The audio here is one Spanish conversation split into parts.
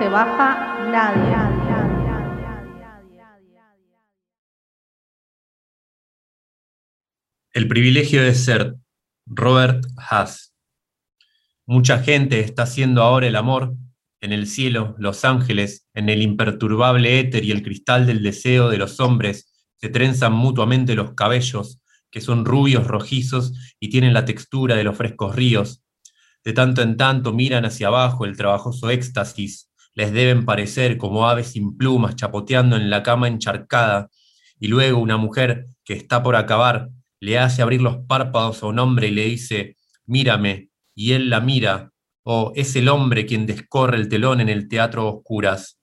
se baja nadie. El privilegio de ser Robert Haas. Mucha gente está haciendo ahora el amor en el cielo, los ángeles, en el imperturbable éter y el cristal del deseo de los hombres, se trenzan mutuamente los cabellos, que son rubios, rojizos y tienen la textura de los frescos ríos. De tanto en tanto miran hacia abajo el trabajoso éxtasis, les deben parecer como aves sin plumas chapoteando en la cama encharcada, y luego una mujer que está por acabar le hace abrir los párpados a un hombre y le dice, mírame, y él la mira, o es el hombre quien descorre el telón en el teatro oscuras.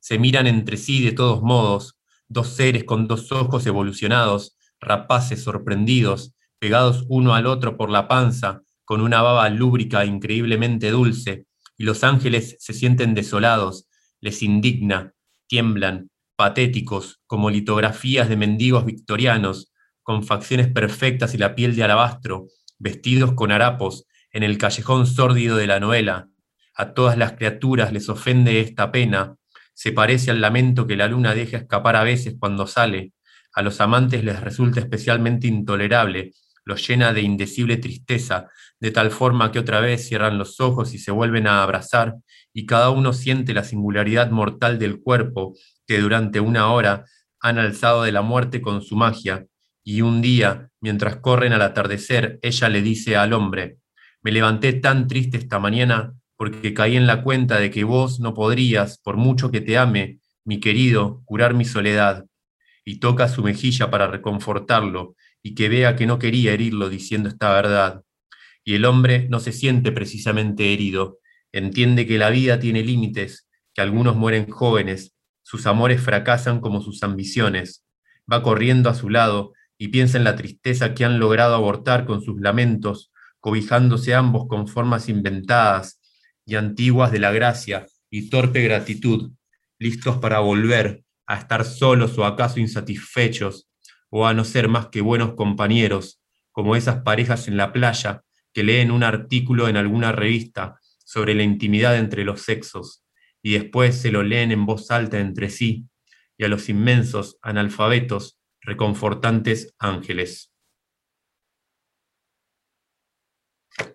Se miran entre sí de todos modos, dos seres con dos ojos evolucionados, rapaces sorprendidos, pegados uno al otro por la panza, con una baba lúbrica increíblemente dulce, y los ángeles se sienten desolados, les indigna, tiemblan, patéticos, como litografías de mendigos victorianos, con facciones perfectas y la piel de alabastro, vestidos con harapos, en el callejón sórdido de la novela. A todas las criaturas les ofende esta pena, se parece al lamento que la luna deja escapar a veces cuando sale. A los amantes les resulta especialmente intolerable, los llena de indecible tristeza, de tal forma que otra vez cierran los ojos y se vuelven a abrazar, y cada uno siente la singularidad mortal del cuerpo que durante una hora han alzado de la muerte con su magia, y un día, mientras corren al atardecer, ella le dice al hombre, me levanté tan triste esta mañana porque caí en la cuenta de que vos no podrías, por mucho que te ame, mi querido, curar mi soledad. Y toca su mejilla para reconfortarlo y que vea que no quería herirlo diciendo esta verdad. Y el hombre no se siente precisamente herido, entiende que la vida tiene límites, que algunos mueren jóvenes, sus amores fracasan como sus ambiciones. Va corriendo a su lado y piensa en la tristeza que han logrado abortar con sus lamentos, cobijándose ambos con formas inventadas y antiguas de la gracia y torpe gratitud, listos para volver a estar solos o acaso insatisfechos, o a no ser más que buenos compañeros, como esas parejas en la playa que leen un artículo en alguna revista sobre la intimidad entre los sexos, y después se lo leen en voz alta entre sí, y a los inmensos analfabetos reconfortantes ángeles.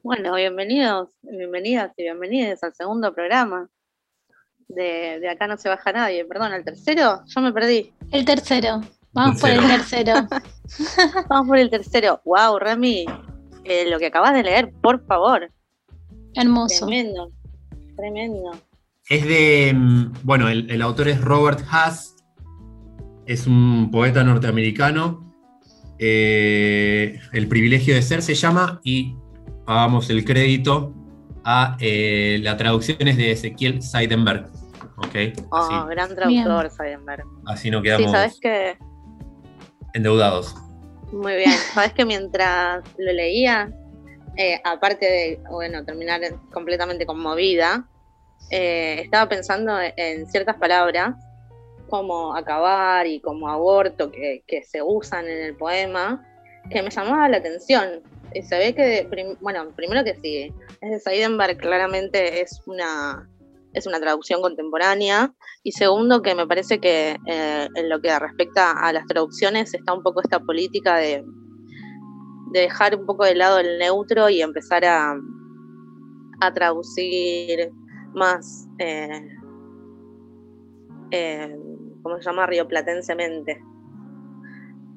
Bueno, bienvenidos, bienvenidas y bienvenidos al segundo programa. De, Acá no se baja nadie, perdón, ¿el tercero? Yo me perdí. El tercero, vamos por el tercero. vamos por el tercero. Wow, Rami, eh, lo que acabas de leer, por favor. Hermoso. Tremendo, tremendo. Es de, mm, bueno, el, el autor es Robert Haas, es un poeta norteamericano. Eh, el privilegio de ser se llama y pagamos el crédito a eh, la traducción es de Ezequiel Seidenberg. Okay, oh, gran traductor Seidenberg. Así no quedamos sí, ¿sabes que... endeudados. Muy bien. Sabes que mientras lo leía, eh, aparte de bueno, terminar completamente conmovida, estaba pensando en ciertas palabras como acabar y como aborto que, se usan en el poema, que me llamaba la atención. Y se que, bueno, primero que sí, es de Seidenberg, claramente es una, es una traducción contemporánea. Y segundo, que me parece que eh, en lo que respecta a las traducciones está un poco esta política de, de dejar un poco de lado el neutro y empezar a, traducir más. Eh, eh, ¿cómo se llama? Rioplatensemente.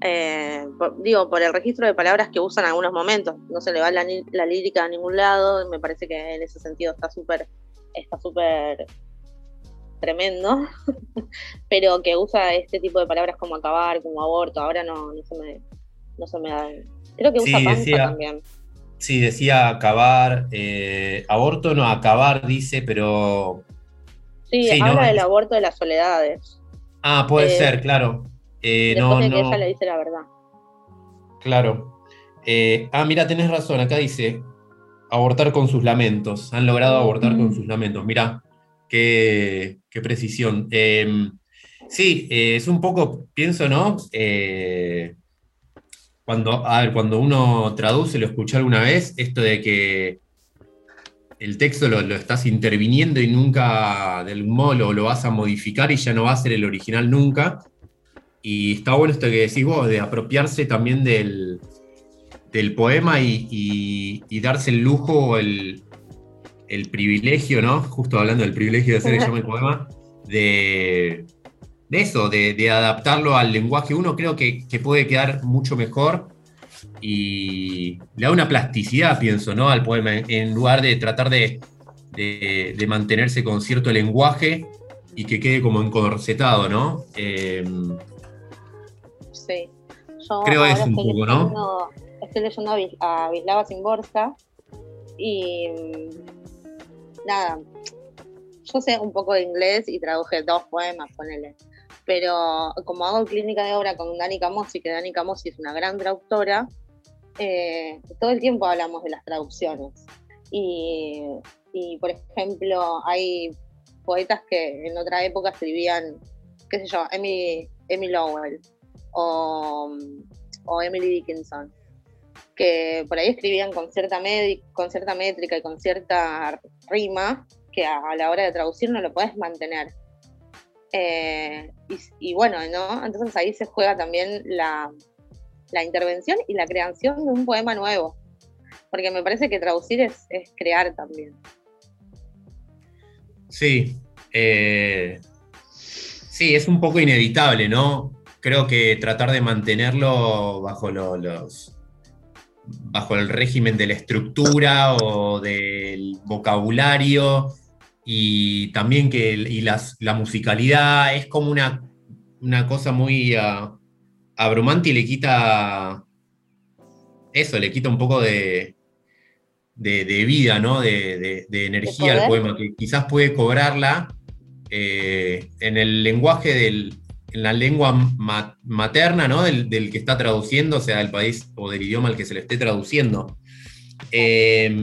Eh, digo, por el registro de palabras que usan en algunos momentos. No se le va la, lírica a ningún lado. Me parece que en ese sentido está súper está súper tremendo. Pero que usa este tipo de palabras como acabar, como aborto. Ahora no, no, se, me, no se me da. Creo que usa sí, también. Sí, decía acabar. Eh, aborto no, acabar dice, pero. Sí, habla del aborto de las soledades. Ah, puede eh, ser, claro. Eh, no, de que ella le dice la verdad. Claro. Eh, ah, mira, tenés razón, acá dice abortar con sus lamentos. Han logrado abortar con sus lamentos. Mira, qué, precisión. Em, sí, es un poco, pienso, ¿no? cuando, a ver, cuando uno traduce, lo escuché alguna vez, esto de que el texto lo, lo estás interviniendo y nunca de algún modo lo, lo vas a modificar y ya no va a ser el original nunca. Y está bueno esto que decís vos, de apropiarse también del, del poema y, y- y darse el lujo, el, el privilegio, ¿no? Justo hablando del privilegio de hacer llama el poema, de, de eso, de, de adaptarlo al lenguaje. Uno creo que, que puede quedar mucho mejor y le da una plasticidad, pienso, ¿no? Al poema, en, lugar de tratar de, de- de mantenerse con cierto lenguaje y que quede como encorsetado, ¿no? Eh, Sí. Yo Creo eso un poco, ¿no? Estoy leyendo a, Vis- a Vislava Simborska y nada, yo sé un poco de inglés y traduje dos poemas, ponele. Pero como hago clínica de obra con Dani Camosi, que Dani Camosi es una gran traductora, eh, todo el tiempo hablamos de las traducciones. Y, y, por ejemplo, hay poetas que en otra época escribían, qué sé yo, Emily, Emily Lowell o, o Emily Dickinson, que por ahí escribían con cierta, métrica y con cierta rima que a, la hora de traducir no lo puedes mantener. Eh, y, bueno, ¿no? Entonces ahí se juega también la, la intervención y la creación de un poema nuevo. Porque me parece que traducir es, crear también. Sí, eh, sí, es un poco inevitable, ¿no? Creo que tratar de mantenerlo bajo lo- los bajo el régimen de la estructura o del vocabulario y también que y las- la musicalidad es como una, una cosa muy ah, abrumante y le quita eso, le quita un poco de, de, de vida, ¿no? De, de- de energía al poema, que quizás puede cobrarla eh, en el lenguaje del, en la lengua ma- materna, ¿no? Del, que está traduciendo, sea, del país o del idioma al que se le esté traduciendo. Eh,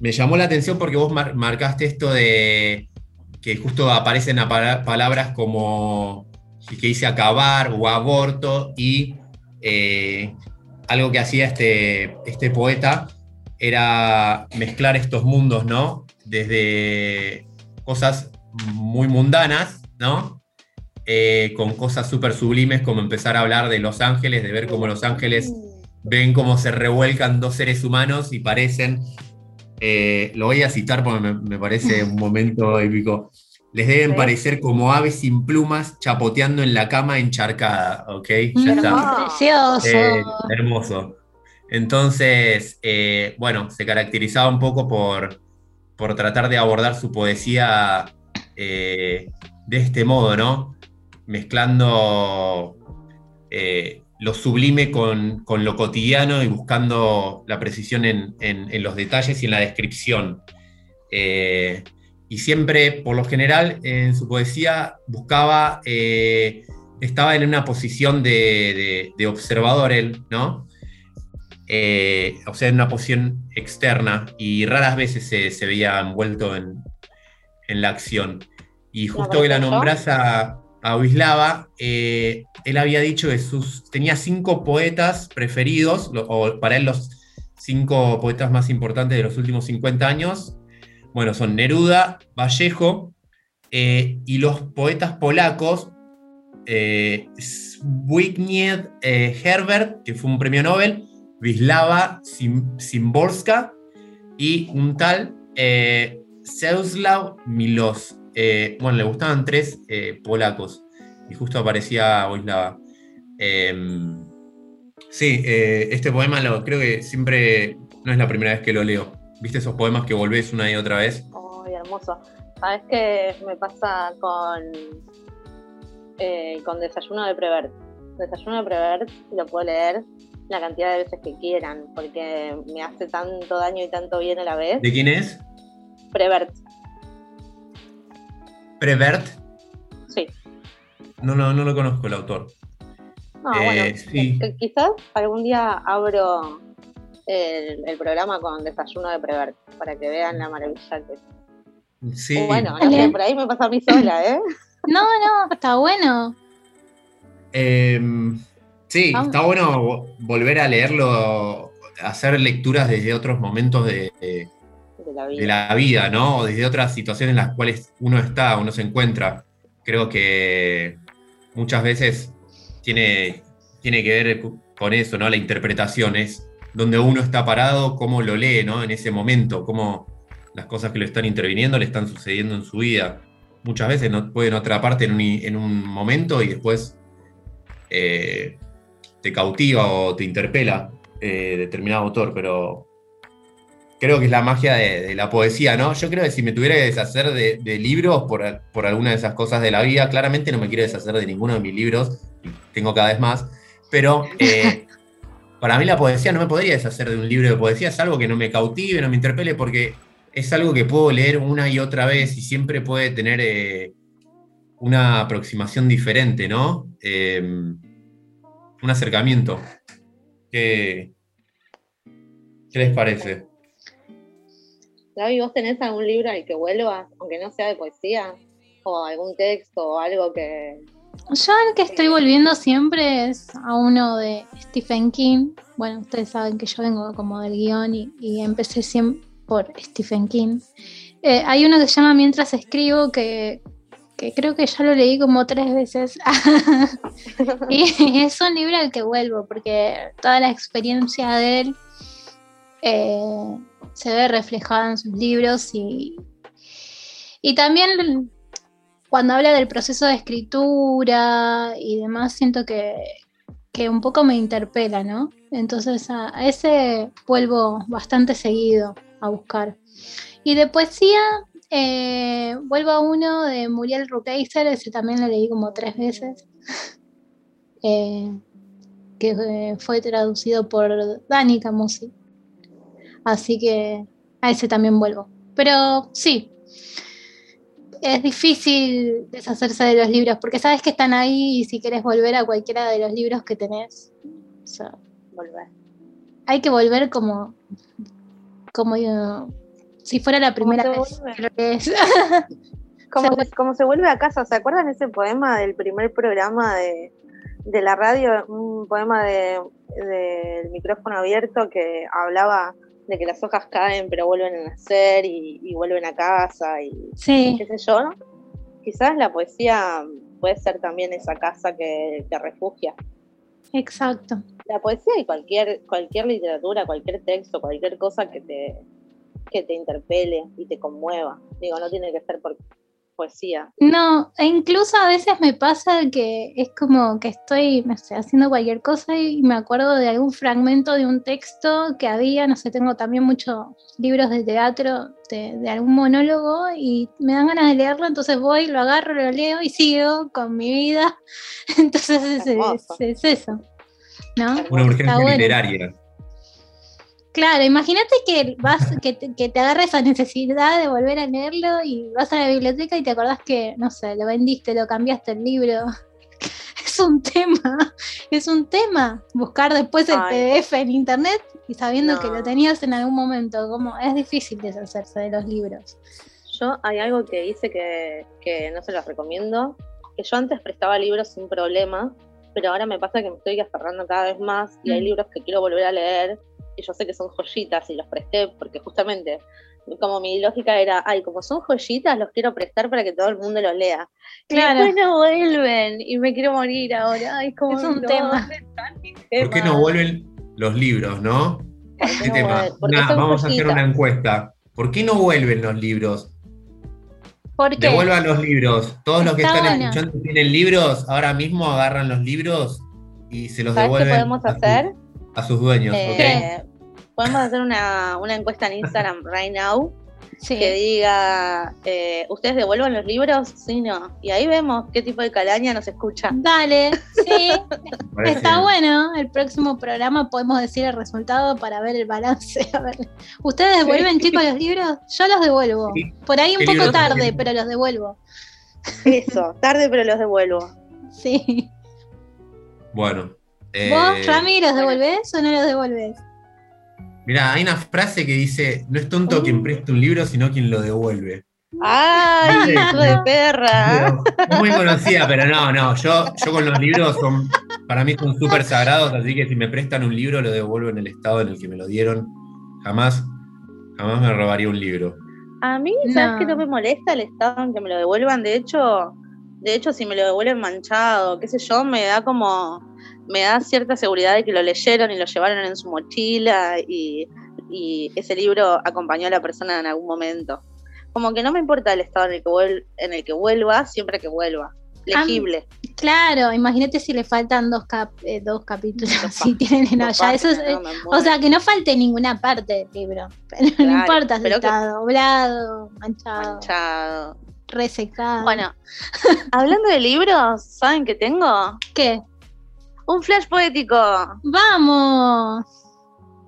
me llamó la atención porque vos mar- marcaste esto de que justo aparecen palabras como que dice acabar o aborto y eh, algo que hacía este, este poeta era mezclar estos mundos, ¿no? Desde cosas muy mundanas, ¿no? Eh, con cosas súper sublimes, como empezar a hablar de los ángeles, de ver cómo los ángeles ven cómo se revuelcan dos seres humanos y parecen, eh, lo voy a citar porque me, me parece un momento épico, les deben Sí. parecer como aves sin plumas chapoteando en la cama encharcada, ¿ok? Ya está. Precioso. Eh, hermoso. Entonces, eh, bueno, se caracterizaba un poco por, por tratar de abordar su poesía eh, de este modo, ¿no? Mezclando eh, lo sublime con, con lo cotidiano y buscando la precisión en, en- en los detalles y en la descripción. Eh, y siempre, por lo general, en su poesía buscaba, eh, estaba en una posición de, de- de observador él, ¿no? Eh, o sea, en una posición externa y raras veces se, se veía envuelto en, en la acción. Y justo que la nombras a, a Wislava, eh, él había dicho que sus, tenía cinco poetas preferidos, o para él los cinco poetas más importantes de los últimos 50 años. Bueno, son Neruda, Vallejo eh, y los poetas polacos, eh, eh, Herbert, que fue un premio Nobel, Wisława Sim- Szymborska y un tal eh, Czesław Milos. Eh, bueno, le gustaban tres eh, polacos y justo aparecía Wisława. Em, sí, eh, este poema lo creo que siempre no es la primera vez que lo leo. ¿Viste esos poemas que volvés una y otra vez? Ay, hermoso. ¿Sabes qué me pasa con, eh, con Desayuno de Prevert? Desayuno de Prevert lo puedo leer la cantidad de veces que quieran, porque me hace tanto daño y tanto bien a la vez. ¿De quién es? Prevert, Prevert. sí. No, no, no lo conozco el autor. No, Eh, bueno, sí. eh, quizás algún día abro el, el programa con Desayuno de Prevert, para que vean la maravilla que es. Sí. Bueno, no sé, por ahí me pasa a mí sola, ¿eh? No, no, está bueno. Em, sí, Vamos. está bueno vo- volver a leerlo, hacer lecturas desde otros momentos de, de- la vida. de la vida, ¿no? O desde otras situaciones en las cuales uno está, uno se encuentra. Creo que muchas veces tiene, tiene que ver con eso, ¿no? La interpretación es donde uno está parado, cómo lo lee, ¿no? En ese momento, cómo las cosas que lo están interviniendo le están sucediendo en su vida. Muchas veces no, pueden atraparte en un, en un momento y después eh, te cautiva o te interpela eh, determinado autor, pero creo que es la magia de, de, la poesía, ¿no? Yo creo que si me tuviera que deshacer de, de libros por, por, alguna de esas cosas de la vida, claramente no me quiero deshacer de ninguno de mis libros, tengo cada vez más, pero eh, para mí la poesía no me podría deshacer de un libro de poesía, es algo que no me cautive, no me interpele, porque es algo que puedo leer una y otra vez y siempre puede tener eh, una aproximación diferente, ¿no? Eh, un acercamiento. ¿Qué, ¿Qué les parece? Gaby, ¿vos tenés algún libro al que vuelvas, aunque no sea de poesía? ¿O algún texto o algo que...? Yo al que estoy volviendo siempre es a uno de Stephen King. Bueno, ustedes saben que yo vengo como del guion y, empecé siempre por Stephen King. Eh, hay uno que se llama Mientras escribo, que creo que ya lo leí como tres veces. y es un libro al que vuelvo, porque toda la experiencia de él eh, se ve reflejada en sus libros y, y también cuando habla del proceso de escritura y demás, siento que, que un poco me interpela, ¿no? Entonces a, ese vuelvo bastante seguido a buscar. Y de poesía, eh, vuelvo a uno de Muriel Rukeyser, ese también lo leí como tres veces, eh, que fue traducido por Dani Camusi. Así que a ese también vuelvo. Pero sí, es difícil deshacerse de los libros, porque sabes que están ahí y si quieres volver a cualquiera de los libros que tenés, o sea, volver. Hay que volver como, como yo, si fuera la primera vez como, se, como se vuelve a casa, ¿se acuerdan ese poema del primer programa de, de la radio? Un poema del de, micrófono abierto que hablaba de que las hojas caen pero vuelven a nacer y, y vuelven a casa y sí. qué sé yo. Quizás la poesía puede ser también esa casa que te refugia. Exacto. La poesía y cualquier, cualquier literatura, cualquier texto, cualquier cosa que te, que te interpele y te conmueva. Digo, no tiene que ser por poesía. No, e incluso a veces me pasa que es como que estoy, no sé, haciendo cualquier cosa y me acuerdo de algún fragmento de un texto que había, no sé, tengo también muchos libros de teatro de, de, algún monólogo y me dan ganas de leerlo, entonces voy, lo agarro, lo leo y sigo con mi vida. Entonces es, es, es eso. ¿no? Una urgencia bueno. literaria. Claro, imagínate que vas, que te, que te agarra esa necesidad de volver a leerlo y vas a la biblioteca y te acordás que, no sé, lo vendiste, lo cambiaste el libro. Es un tema, es un tema. Buscar después el Ay. PDF en internet y sabiendo no. que lo tenías en algún momento, como es difícil deshacerse de los libros. Yo hay algo que hice que, que no se los recomiendo, que yo antes prestaba libros sin problema, pero ahora me pasa que me estoy aferrando cada vez más y mm. hay libros que quiero volver a leer y yo sé que son joyitas y los presté porque justamente como mi lógica era, ay, como son joyitas, los quiero prestar para que todo el mundo los lea. Claro. Y después no vuelven y me quiero morir ahora. Ay, como es un no, tema. ¿Por qué no vuelven los libros, no? ¿Qué no tema? Vamos joyitas. a hacer una encuesta. ¿Por qué no vuelven los libros? ¿Por qué? Devuelvan los libros. Todos los que Está están bueno. escuchando tienen libros, ahora mismo agarran los libros y se los ¿Sabes devuelven. qué podemos a hacer? a sus dueños. Eh, ¿okay? Podemos hacer una, una, encuesta en Instagram right now sí. que diga, eh, ¿ustedes devuelvan los libros? Sí, no. Y ahí vemos qué tipo de calaña nos escucha. Dale, sí. Está bueno. El próximo programa podemos decir el resultado para ver el balance. A ver. ¿Ustedes devuelven, sí. chicos, los libros? Yo los devuelvo. Sí. Por ahí un poco tarde, pero los devuelvo. Eso, tarde, pero los devuelvo. Sí. Bueno, eh, ¿Vos, Rami, los devolvés o no los devolvés? Mira, hay una frase que dice, no es tonto uh. quien presta un libro, sino quien lo devuelve. ¡Ay, hijo de perra! Muy conocida, pero no, no, yo, yo con los libros son, para mí son súper sagrados, así que si me prestan un libro lo devuelvo en el estado en el que me lo dieron. Jamás, Jamás me robaría un libro. A mí, ¿sabes No. que no me molesta el estado en que me lo devuelvan? De hecho, de hecho, si me lo devuelven manchado, qué sé yo, me da como, me da cierta seguridad de que lo leyeron y lo llevaron en su mochila y, y ese libro acompañó a la persona en algún momento. Como que no me importa el estado en el que, vuel- en el que vuelva, siempre que vuelva. Legible. Claro, imagínate si le faltan dos, cap- eh, dos capítulos, Dos si tienen allá. Eso es, no, o sea, que no falte ninguna parte del libro. Pero no Claro, importa si pero que- está doblado, manchado, manchado. resecado. Bueno, hablando de libros, ¿saben qué tengo? ¿Qué? Un flash poético. ¡Vamos!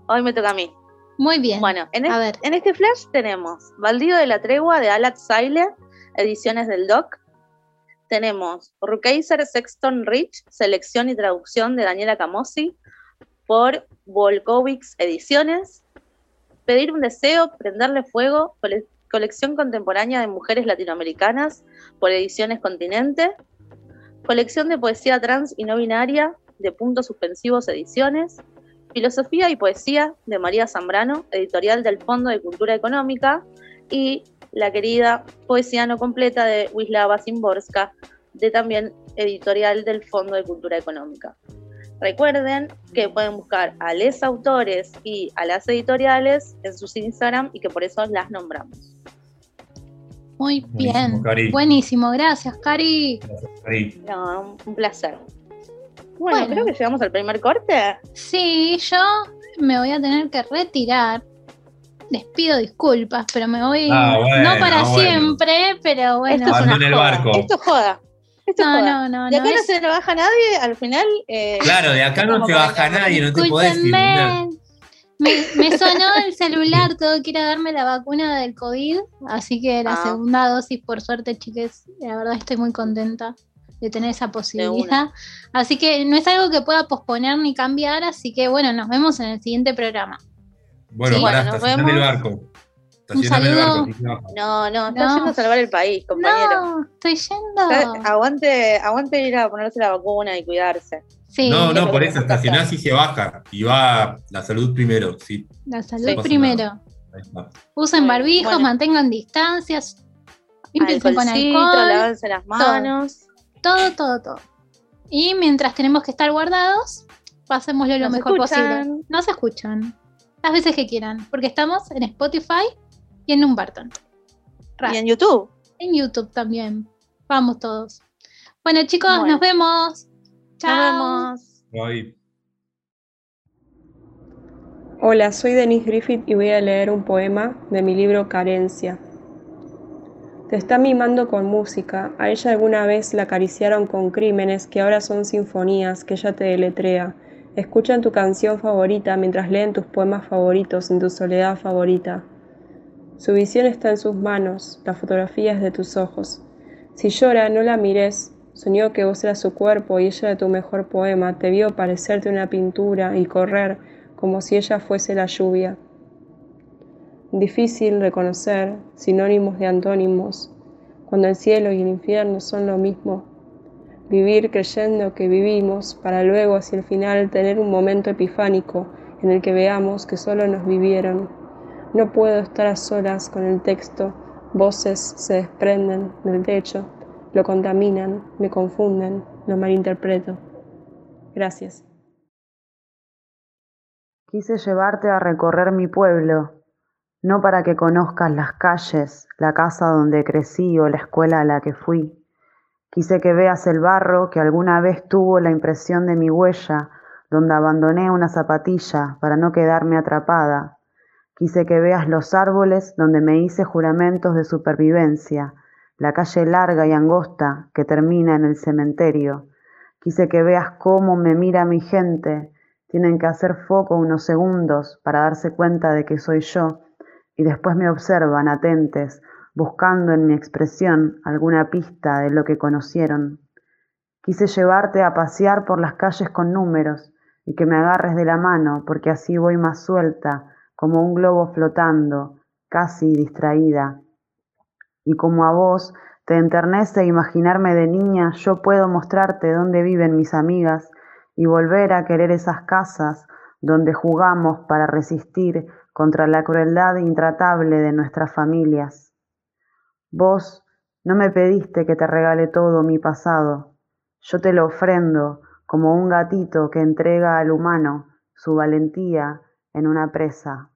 Hoy me toca a mí. Muy bien. Bueno, en, a ver. en este flash tenemos Baldío de la Tregua de Alat Saile, ediciones del Doc. Tenemos Rukeyser Sexton Rich, selección y traducción de Daniela Camosi, por Volkovics Ediciones. Pedir un deseo, prenderle fuego, cole- colección contemporánea de mujeres latinoamericanas, por Ediciones Continente. Colección de poesía trans y no binaria, de Puntos Suspensivos Ediciones. Filosofía y Poesía de María Zambrano, editorial del Fondo de Cultura Económica, y la querida Poesía no completa de Wislava Szymborska, de también editorial del Fondo de Cultura Económica. Recuerden que pueden buscar a los autores y a las editoriales en sus Instagram y que por eso las nombramos. Muy Buenísimo, bien. Cari. Buenísimo, gracias, Cari. No, un- un placer. Bueno, Bueno. creo que llegamos al primer corte. Sí, yo me voy a tener que retirar. Les pido disculpas, pero me voy. Ah, bueno, no para bueno. siempre, pero bueno. Esto es una el joda. barco. Esto es joda. Esto es no, joda. no, no, De no. acá no es- se le baja nadie, al final. eh, Claro, de acá no se baja que- nadie, no te podés. Me, me sonó el celular, tengo que ir a darme la vacuna del COVID, así que la Ah. segunda dosis, por suerte, chiques, la verdad estoy muy contenta de tener esa posibilidad. Así que no es algo que pueda posponer ni cambiar, así que bueno, nos vemos en el siguiente programa. Bueno, Sí. Bueno, nos el vemos. barco. El saludo. barco. No, no, está No. yendo a salvar el país, compañero. No, estoy Está- yendo. Aguante, aguante ir a ponerse la vacuna y cuidarse. Sí, No, no, por eso estacionás y se baja. Y va la salud primero. Sí, la salud Sí. primero. Usen barbijos, bueno. mantengan distancias, límpiense con alcohol. lávense las manos. Todo, todo, todo. Y mientras tenemos que estar guardados, pasémoslo lo Nos mejor escuchan. posible. Nos escuchan. Las veces que quieran. Porque estamos en Spotify y en Numbarton. Y en YouTube. En YouTube también. Vamos todos. Bueno, chicos, Bueno. nos vemos. Chao. Nos vemos. Ahí. Hola, soy Denise Griffith y voy a leer un poema de mi libro Carencia. Te está mimando con música, a ella alguna vez la acariciaron con crímenes que ahora son sinfonías que ella te deletrea. Escuchan tu canción favorita mientras leen tus poemas favoritos en tu soledad favorita. Su visión está en sus manos, la fotografía es de tus ojos. Si llora, no la mires. Soñó que vos eras su cuerpo y ella era tu mejor poema. Te vio parecerte una pintura y correr como si ella fuese la lluvia. Difícil reconocer sinónimos de antónimos, cuando el cielo y el infierno son lo mismo. Vivir creyendo que vivimos para luego hacia el final tener un momento epifánico en el que veamos que solo nos vivieron. No puedo estar a solas con el texto, voces se desprenden del techo, lo contaminan, me confunden, lo malinterpreto. Gracias. Quise llevarte a recorrer mi pueblo, no para que conozcas las calles, la casa donde crecí o la escuela a la que fui. Quise que veas el barro que alguna vez tuvo la impresión de mi huella, donde abandoné una zapatilla para no quedarme atrapada. Quise que veas los árboles donde me hice juramentos de supervivencia, la calle larga y angosta que termina en el cementerio. Quise que veas cómo me mira mi gente, tienen que hacer foco unos segundos para darse cuenta de que soy yo y después me observan atentes, buscando en mi expresión alguna pista de lo que conocieron. Quise llevarte a pasear por las calles con números y que me agarres de la mano porque así voy más suelta, como un globo flotando, casi distraída. Y como a vos te enternece imaginarme de niña, yo puedo mostrarte dónde viven mis amigas y volver a querer esas casas donde jugamos para resistir contra la crueldad intratable de nuestras familias. Vos no me pediste que te regale todo mi pasado, yo te lo ofrendo como un gatito que entrega al humano su valentía en una presa.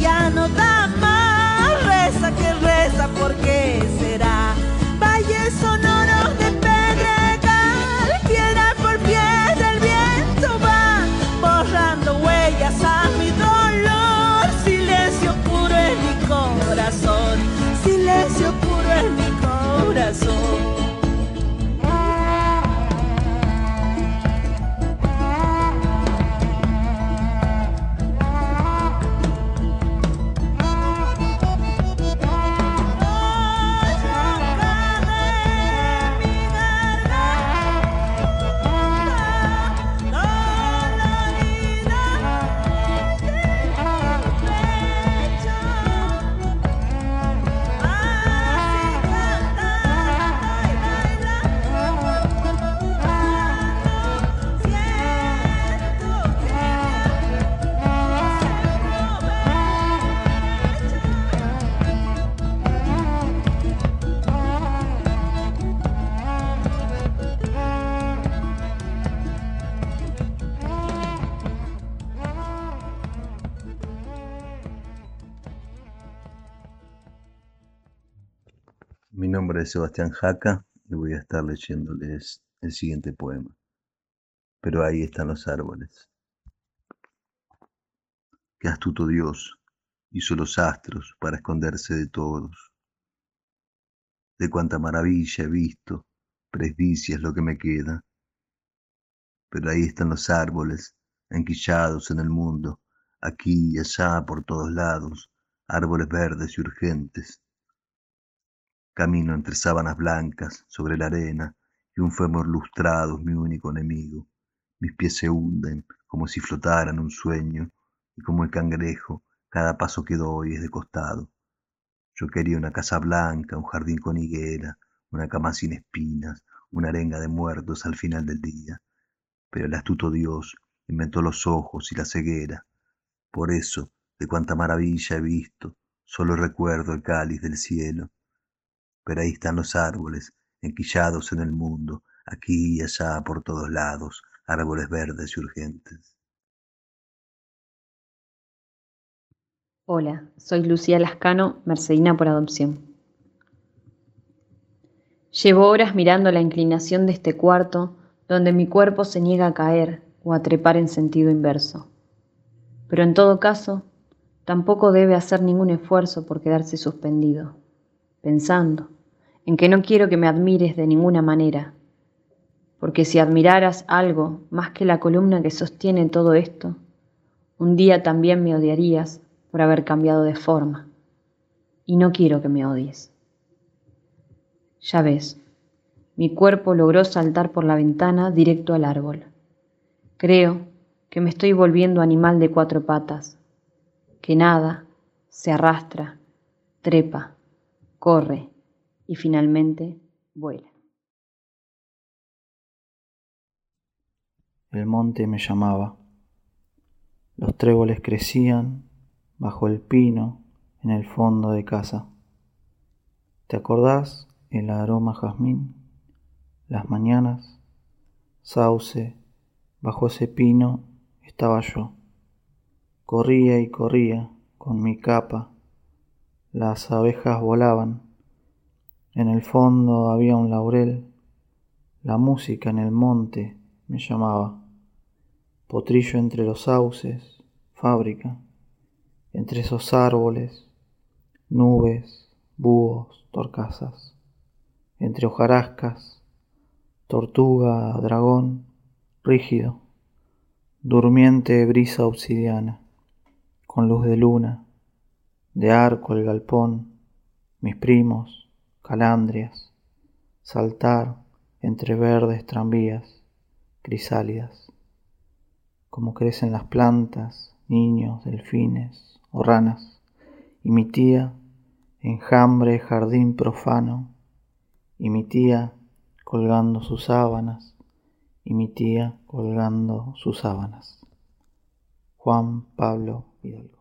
Ya no da más. Reza que reza, porque será? Valle sonoro de pedregal, piedra por piedra el viento va borrando huellas a mi dolor. Silencio puro en mi corazón, silencio puro en mi corazón. Sebastián Jaca y voy a estar leyéndoles el siguiente poema. Pero ahí están los árboles. Qué astuto Dios hizo los astros para esconderse de todos. De cuánta maravilla he visto, presbicia es lo que me queda. Pero ahí están los árboles, enquillados en el mundo, aquí y allá por todos lados, árboles verdes y urgentes, Camino entre sábanas blancas sobre la arena y un fémur lustrado es mi único enemigo. Mis pies se hunden como si flotaran un sueño y como el cangrejo, cada paso que doy es de costado. Yo quería una casa blanca, un jardín con higuera, una cama sin espinas, una arenga de muertos al final del día. Pero el astuto Dios inventó los ojos y la ceguera. Por eso, de cuánta maravilla he visto, solo recuerdo el cáliz del cielo pero ahí están los árboles, enquillados en el mundo, aquí y allá por todos lados, árboles verdes y urgentes. Hola, soy Lucía Lascano, mercedina por adopción. Llevo horas mirando la inclinación de este cuarto donde mi cuerpo se niega a caer o a trepar en sentido inverso. Pero en todo caso, tampoco debe hacer ningún esfuerzo por quedarse suspendido, pensando en que no quiero que me admires de ninguna manera, porque si admiraras algo más que la columna que sostiene todo esto, un día también me odiarías por haber cambiado de forma, y no quiero que me odies. Ya ves, mi cuerpo logró saltar por la ventana directo al árbol. Creo que me estoy volviendo animal de cuatro patas, que nada, se arrastra, trepa, corre y finalmente vuela. El monte me llamaba. Los tréboles crecían bajo el pino en el fondo de casa. ¿Te acordás el aroma jazmín? Las mañanas, sauce, bajo ese pino estaba yo. Corría y corría con mi capa. Las abejas volaban. En el fondo había un laurel. La música en el monte me llamaba. Potrillo entre los sauces, fábrica, entre esos árboles, nubes, búhos, torcasas, entre hojarascas, tortuga, dragón, rígido, durmiente brisa obsidiana, con luz de luna, de arco el galpón, mis primos, calandrias, saltar entre verdes tranvías crisálidas, como crecen las plantas, niños, delfines o ranas, y mi tía, enjambre, jardín profano, y mi tía colgando sus sábanas, y mi tía colgando sus sábanas. Juan Pablo Hidalgo.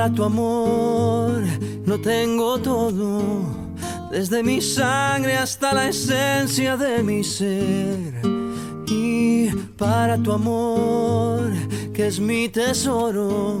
Para tu amor no tengo todo, desde mi sangre hasta la esencia de mi ser. Y para tu amor, que es mi tesoro,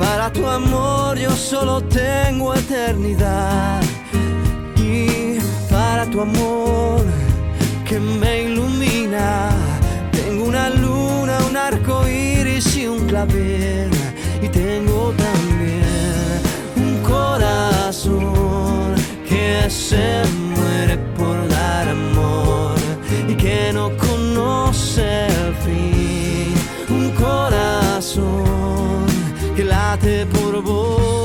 Para tu amor yo solo tengo eternidad. Y para tu amor que me ilumina, tengo una luna, un arco iris y un clavel. Y tengo también un corazón que se muere por dar amor y que no conoce el fin. Un corazón que late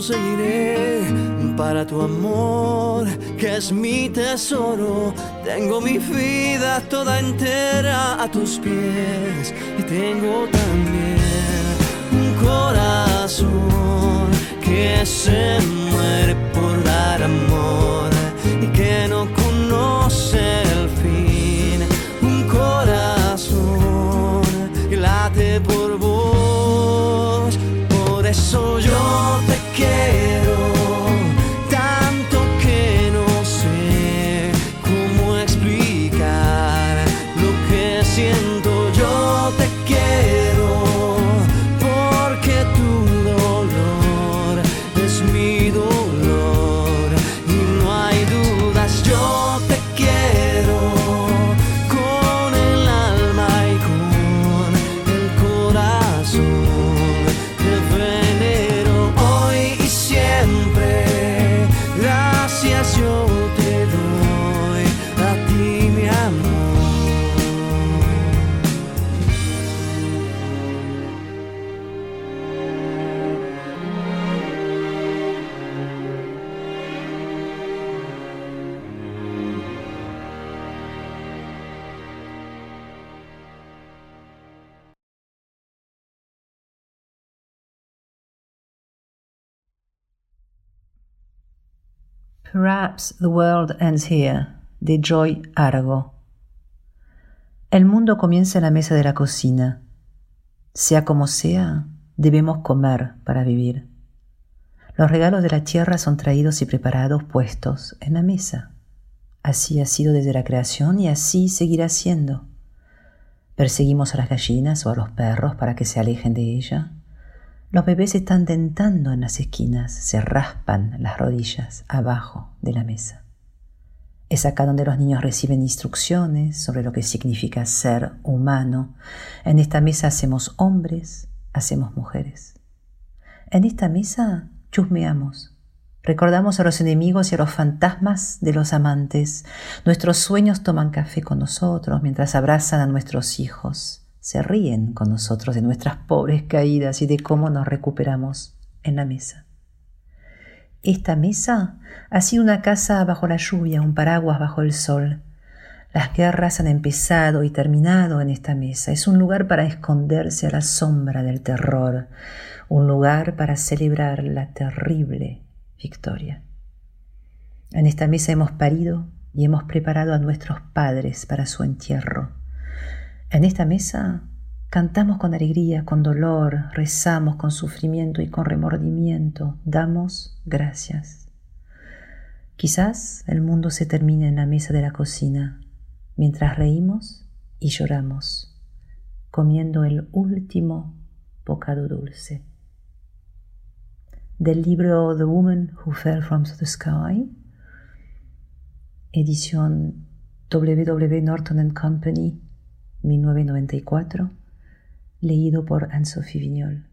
conseguiré. Para tu amor, que es mi tesoro, Tengo mi vida toda entera a tus pies y tengo también un corazón que se The world ends here, de Joy Argo. El mundo comienza en la mesa de la cocina. Sea como sea, debemos comer para vivir. Los regalos de la tierra son traídos y preparados, puestos en la mesa. Así ha sido desde la creación y así seguirá siendo. Perseguimos a las gallinas o a los perros para que se alejen de ella. Los bebés están tentando en las esquinas, se raspan las rodillas abajo de la mesa. Es acá donde los niños reciben instrucciones sobre lo que significa ser humano. En esta mesa hacemos hombres, hacemos mujeres. En esta mesa chusmeamos. Recordamos a los enemigos y a los fantasmas de los amantes. Nuestros sueños toman café con nosotros mientras abrazan a nuestros hijos se ríen con nosotros de nuestras pobres caídas y de cómo nos recuperamos en la mesa. Esta mesa ha sido una casa bajo la lluvia, un paraguas bajo el sol. Las guerras han empezado y terminado en esta mesa. Es un lugar para esconderse a la sombra del terror, un lugar para celebrar la terrible victoria. En esta mesa hemos parido y hemos preparado a nuestros padres para su entierro. En esta mesa cantamos con alegría, con dolor, rezamos con sufrimiento y con remordimiento, damos gracias. Quizás el mundo se termine en la mesa de la cocina, mientras reímos y lloramos, comiendo el último bocado dulce. Del libro The Woman Who Fell from the Sky, edición WW Norton Company, 1994, leído por Anne-Sophie Vignol.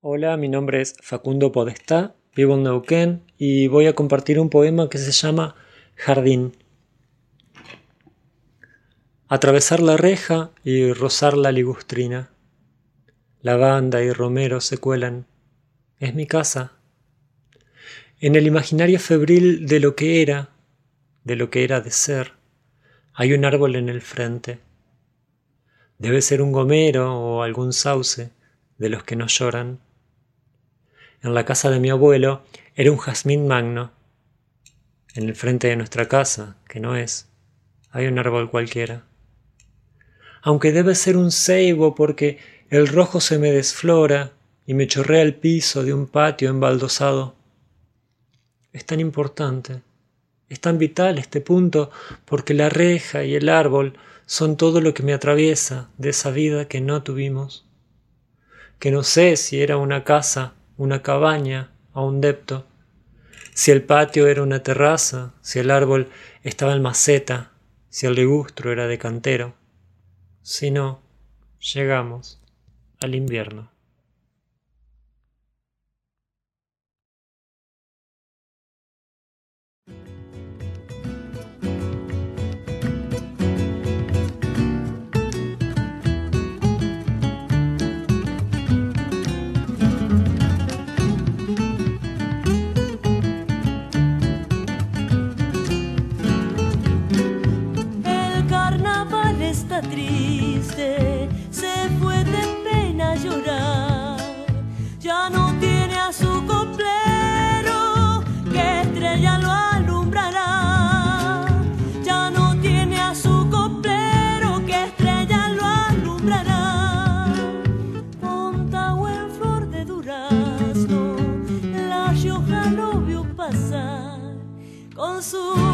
Hola, mi nombre es Facundo Podestá, vivo en Neuquén y voy a compartir un poema que se llama Jardín. Atravesar la reja y rozar la ligustrina. Lavanda y romero se cuelan. Es mi casa. En el imaginario febril de lo que era, de lo que era de ser, hay un árbol en el frente. Debe ser un gomero o algún sauce de los que no lloran. En la casa de mi abuelo era un jazmín magno. En el frente de nuestra casa, que no es, hay un árbol cualquiera. Aunque debe ser un ceibo porque el rojo se me desflora y me chorrea el piso de un patio embaldosado. Es tan importante, es tan vital este punto porque la reja y el árbol son todo lo que me atraviesa de esa vida que no tuvimos, que no sé si era una casa, una cabaña o un depto, si el patio era una terraza, si el árbol estaba en maceta, si el ligustro era de cantero. Si no, llegamos al invierno. Con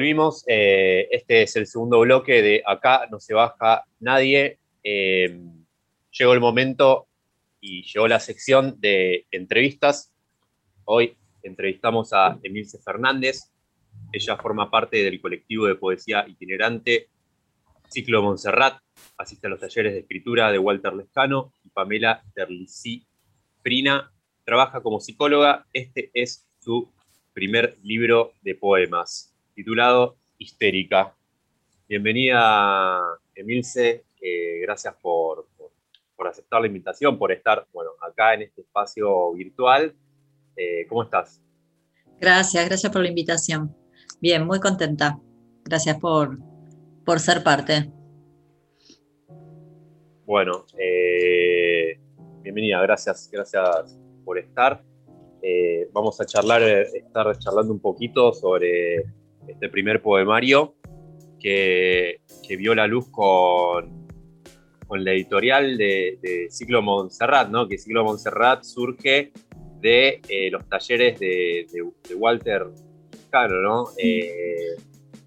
Volvimos, eh, este es el segundo bloque de Acá no se baja nadie. Eh, llegó el momento y llegó la sección de entrevistas. Hoy entrevistamos a Emilce Fernández. Ella forma parte del colectivo de poesía itinerante Ciclo Montserrat. Asiste a los talleres de escritura de Walter Lescano y Pamela Terlicí Prina. Trabaja como psicóloga. Este es su primer libro de poemas titulado Histérica. Bienvenida, Emilce. eh, gracias por, por- por aceptar la invitación, por estar bueno, acá en este espacio virtual. Eh, ¿Cómo estás? Gracias, gracias por la invitación. Bien, muy contenta. Gracias por, por ser parte. Bueno, eh, bienvenida, gracias, gracias por estar. Eh, vamos a charlar, estar charlando un poquito sobre este primer poemario que, que vio la luz con, con la editorial de, de Ciclo Montserrat, ¿no? Que Ciclo Montserrat surge de eh, los talleres de, de- de Walter Cano, ¿no? Eh,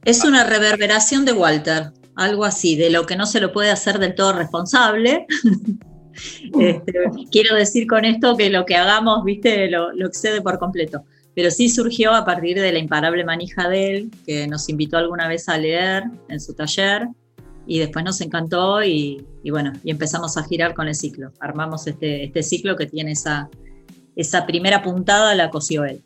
Es una reverberación de Walter, algo así, de lo que no se lo puede hacer del todo responsable. Este, quiero decir con esto que lo que hagamos, viste, lo, lo excede por completo. Pero sí surgió a partir de la imparable manija de él, que nos invitó alguna vez a leer en su taller, y después nos encantó y, y bueno, y empezamos a girar con el ciclo. Armamos este, este ciclo que tiene esa, esa primera puntada, la cosió él.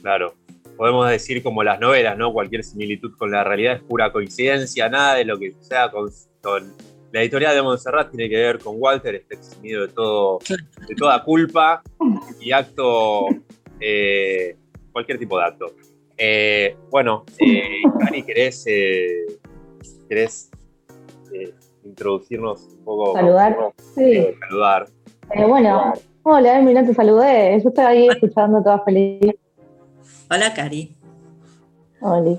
Claro, podemos decir como las novelas, ¿no? Cualquier similitud con la realidad es pura coincidencia, nada de lo que sea con, con- la editorial de Montserrat tiene que ver con Walter, está eximido de todo, de toda culpa y acto, eh, cualquier tipo de acto. Eh, bueno, eh, Cari, ¿querés, eh, querés eh, introducirnos un poco? Saludar. Sí. Eh, saludar. Eh, bueno, hola, no te saludé. Yo estaba ahí escuchando toda feliz. Hola, Cari. Oli.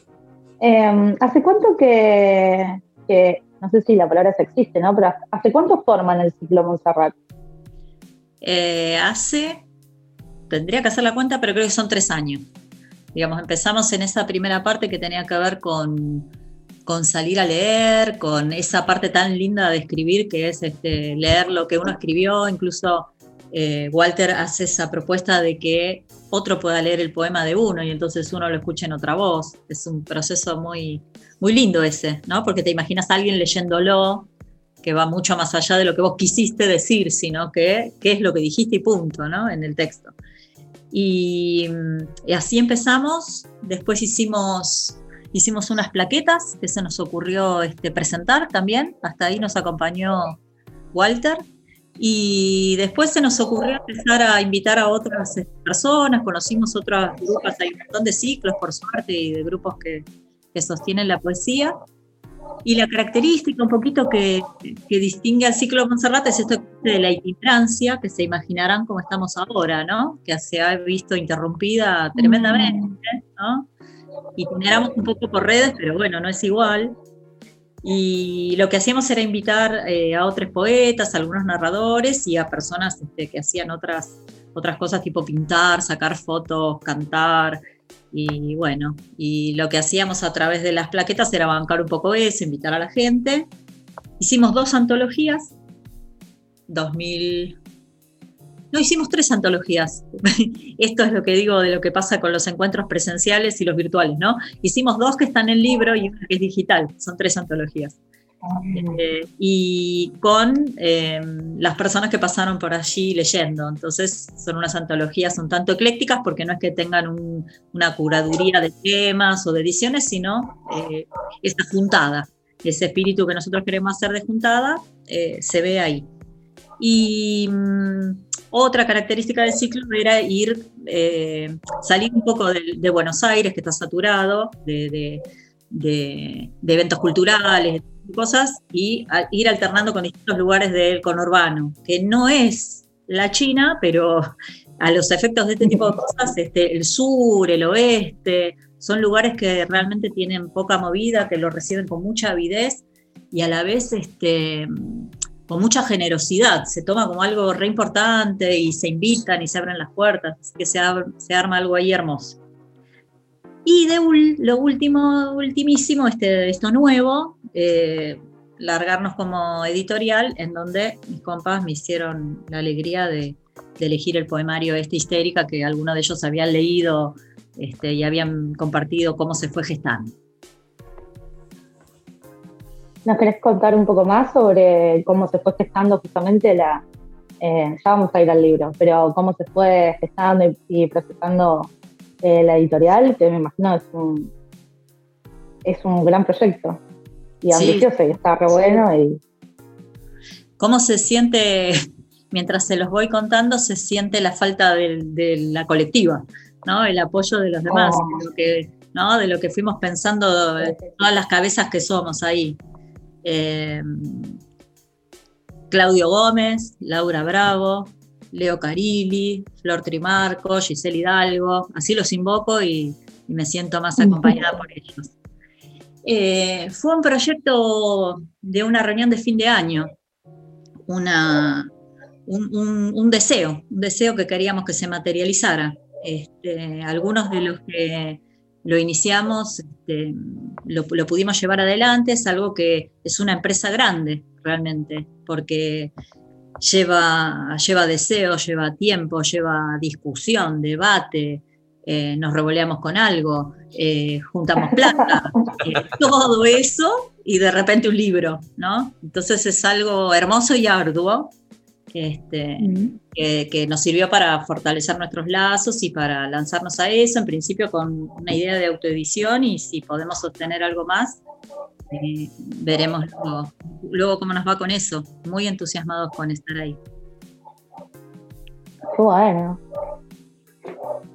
Eh, ¿Hace cuánto que, que- no sé si la palabra se existe, ¿no? Pero ¿hace cuánto forman el ciclo Montserrat? Eh, hace, tendría que hacer la cuenta, pero creo que son tres años. Digamos, empezamos en esa primera parte que tenía que ver con, con salir a leer, con esa parte tan linda de escribir que es este, leer lo que uno escribió, incluso eh, Walter hace esa propuesta de que otro pueda leer el poema de uno y entonces uno lo escuche en otra voz. Es un proceso muy, muy lindo ese, ¿no? Porque te imaginas a alguien leyéndolo que va mucho más allá de lo que vos quisiste decir, sino que qué es lo que dijiste y punto, ¿no? En el texto. Y, y así empezamos, después hicimos, hicimos unas plaquetas que se nos ocurrió este, presentar también, hasta ahí nos acompañó Walter, y después se nos ocurrió empezar a invitar a otras este, personas, conocimos otros grupos, hay un montón de ciclos por suerte y de grupos que, que sostienen la poesía. Y la característica un poquito que, que distingue al ciclo Monserrat es esto de la itinerancia, que se imaginarán como estamos ahora, ¿no? Que se ha visto interrumpida tremendamente, ¿no? Itineramos un poco por redes, pero bueno, no es igual. Y lo que hacíamos era invitar eh, a otros poetas, a algunos narradores y a personas este, que hacían otras, otras cosas tipo pintar, sacar fotos, cantar, y bueno, y lo que hacíamos a través de las plaquetas era bancar un poco eso, invitar a la gente. Hicimos dos antologías, 2000... No, hicimos tres antologías. Esto es lo que digo de lo que pasa con los encuentros presenciales y los virtuales, ¿no? Hicimos dos que están en libro y una que es digital, son tres antologías. Eh, y con eh, las personas que pasaron por allí leyendo. Entonces son unas antologías un tanto eclécticas porque no es que tengan una curaduría de temas o de ediciones, sino eh, esa juntada, ese espíritu que nosotros queremos hacer de juntada, se ve ahí. Y mm, otra característica del ciclo era ir, salir un poco de, Buenos Aires, que está saturado, de, de eventos culturales, cosas y ir alternando con distintos lugares del conurbano, que no es la China, pero a los efectos de este tipo de cosas, este, el sur, el oeste, son lugares que realmente tienen poca movida, que lo reciben con mucha avidez y a la vez este, con mucha generosidad. Se toma como algo re importante y se invitan y se abren las puertas, así que se, se arma algo ahí hermoso. Y de lo último, ultimísimo, este, esto nuevo, eh, largarnos como editorial, en donde mis compas me hicieron la alegría de, elegir el poemario Este Histérica, que algunos de ellos habían leído este, y habían compartido cómo se fue gestando. ¿Nos querés contar un poco más sobre cómo se fue gestando justamente la... Eh, ya vamos a ir al libro, pero cómo se fue gestando y procesando eh, la editorial, que me imagino es un, es un gran proyecto y ambicioso y está re bueno. Y... ¿Cómo se siente, mientras se los voy contando, se siente la falta de, la colectiva, ¿no? el apoyo de los demás, oh. de, lo que, ¿no? de lo que fuimos pensando, todas las cabezas que somos ahí. Eh, Claudio Gómez, Laura Bravo, Leo Carilli, Flor Trimarco, Giselle Hidalgo, así los invoco y, me siento más acompañada por ellos. Eh, fue un proyecto de una reunión de fin de año, un, deseo, un deseo que queríamos que se materializara. Este, algunos de los que lo iniciamos este, lo, lo, pudimos llevar adelante, es algo que es una empresa grande realmente, porque lleva, lleva deseo, lleva tiempo, lleva discusión, debate, eh, nos revoleamos con algo, eh, juntamos plata, eh, todo eso y de repente un libro, ¿no? Entonces es algo hermoso y arduo este, que, nos sirvió para fortalecer nuestros lazos y para lanzarnos a eso, en principio con una idea de autoedición y si podemos obtener algo más, veremos luego, cómo nos va con eso. Muy entusiasmados con estar ahí. bueno.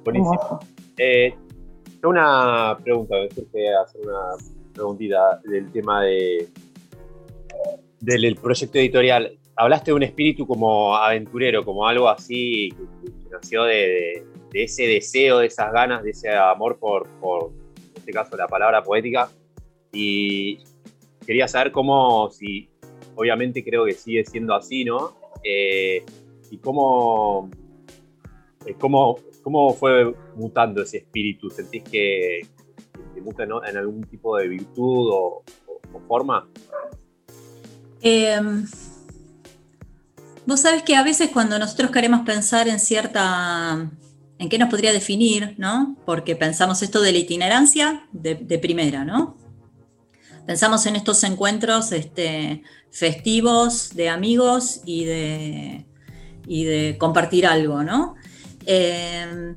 Buenísimo. Eh, una pregunta, me surge hacer una preguntita del tema de del proyecto editorial. Hablaste de un espíritu como aventurero, como algo así que, nació de, ese deseo, de esas ganas, de ese amor por, por, en este caso, la palabra poética. Y quería saber cómo, si obviamente creo que sigue siendo así, ¿no? Eh, y cómo, eh, cómo, ¿Cómo fue mutando ese espíritu? ¿Sentís que, que muta en, en algún tipo de virtud o, forma? Eh, vos sabés que a veces cuando nosotros queremos pensar en cierta, en qué nos podría definir, ¿no? Porque pensamos esto de la itinerancia de, de primera, ¿no? Pensamos en estos encuentros este, festivos de amigos y de, y de compartir algo, ¿no? Eh,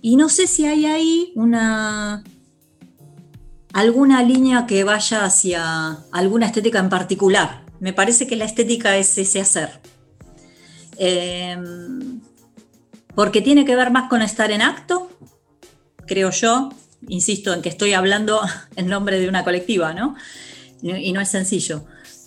y no sé si hay ahí una, alguna línea que vaya hacia alguna estética en particular. Me parece que la estética es ese hacer. Eh, porque tiene que ver más con estar en acto, creo yo. Insisto en que estoy hablando en nombre de una colectiva, ¿no? Y no es sencillo.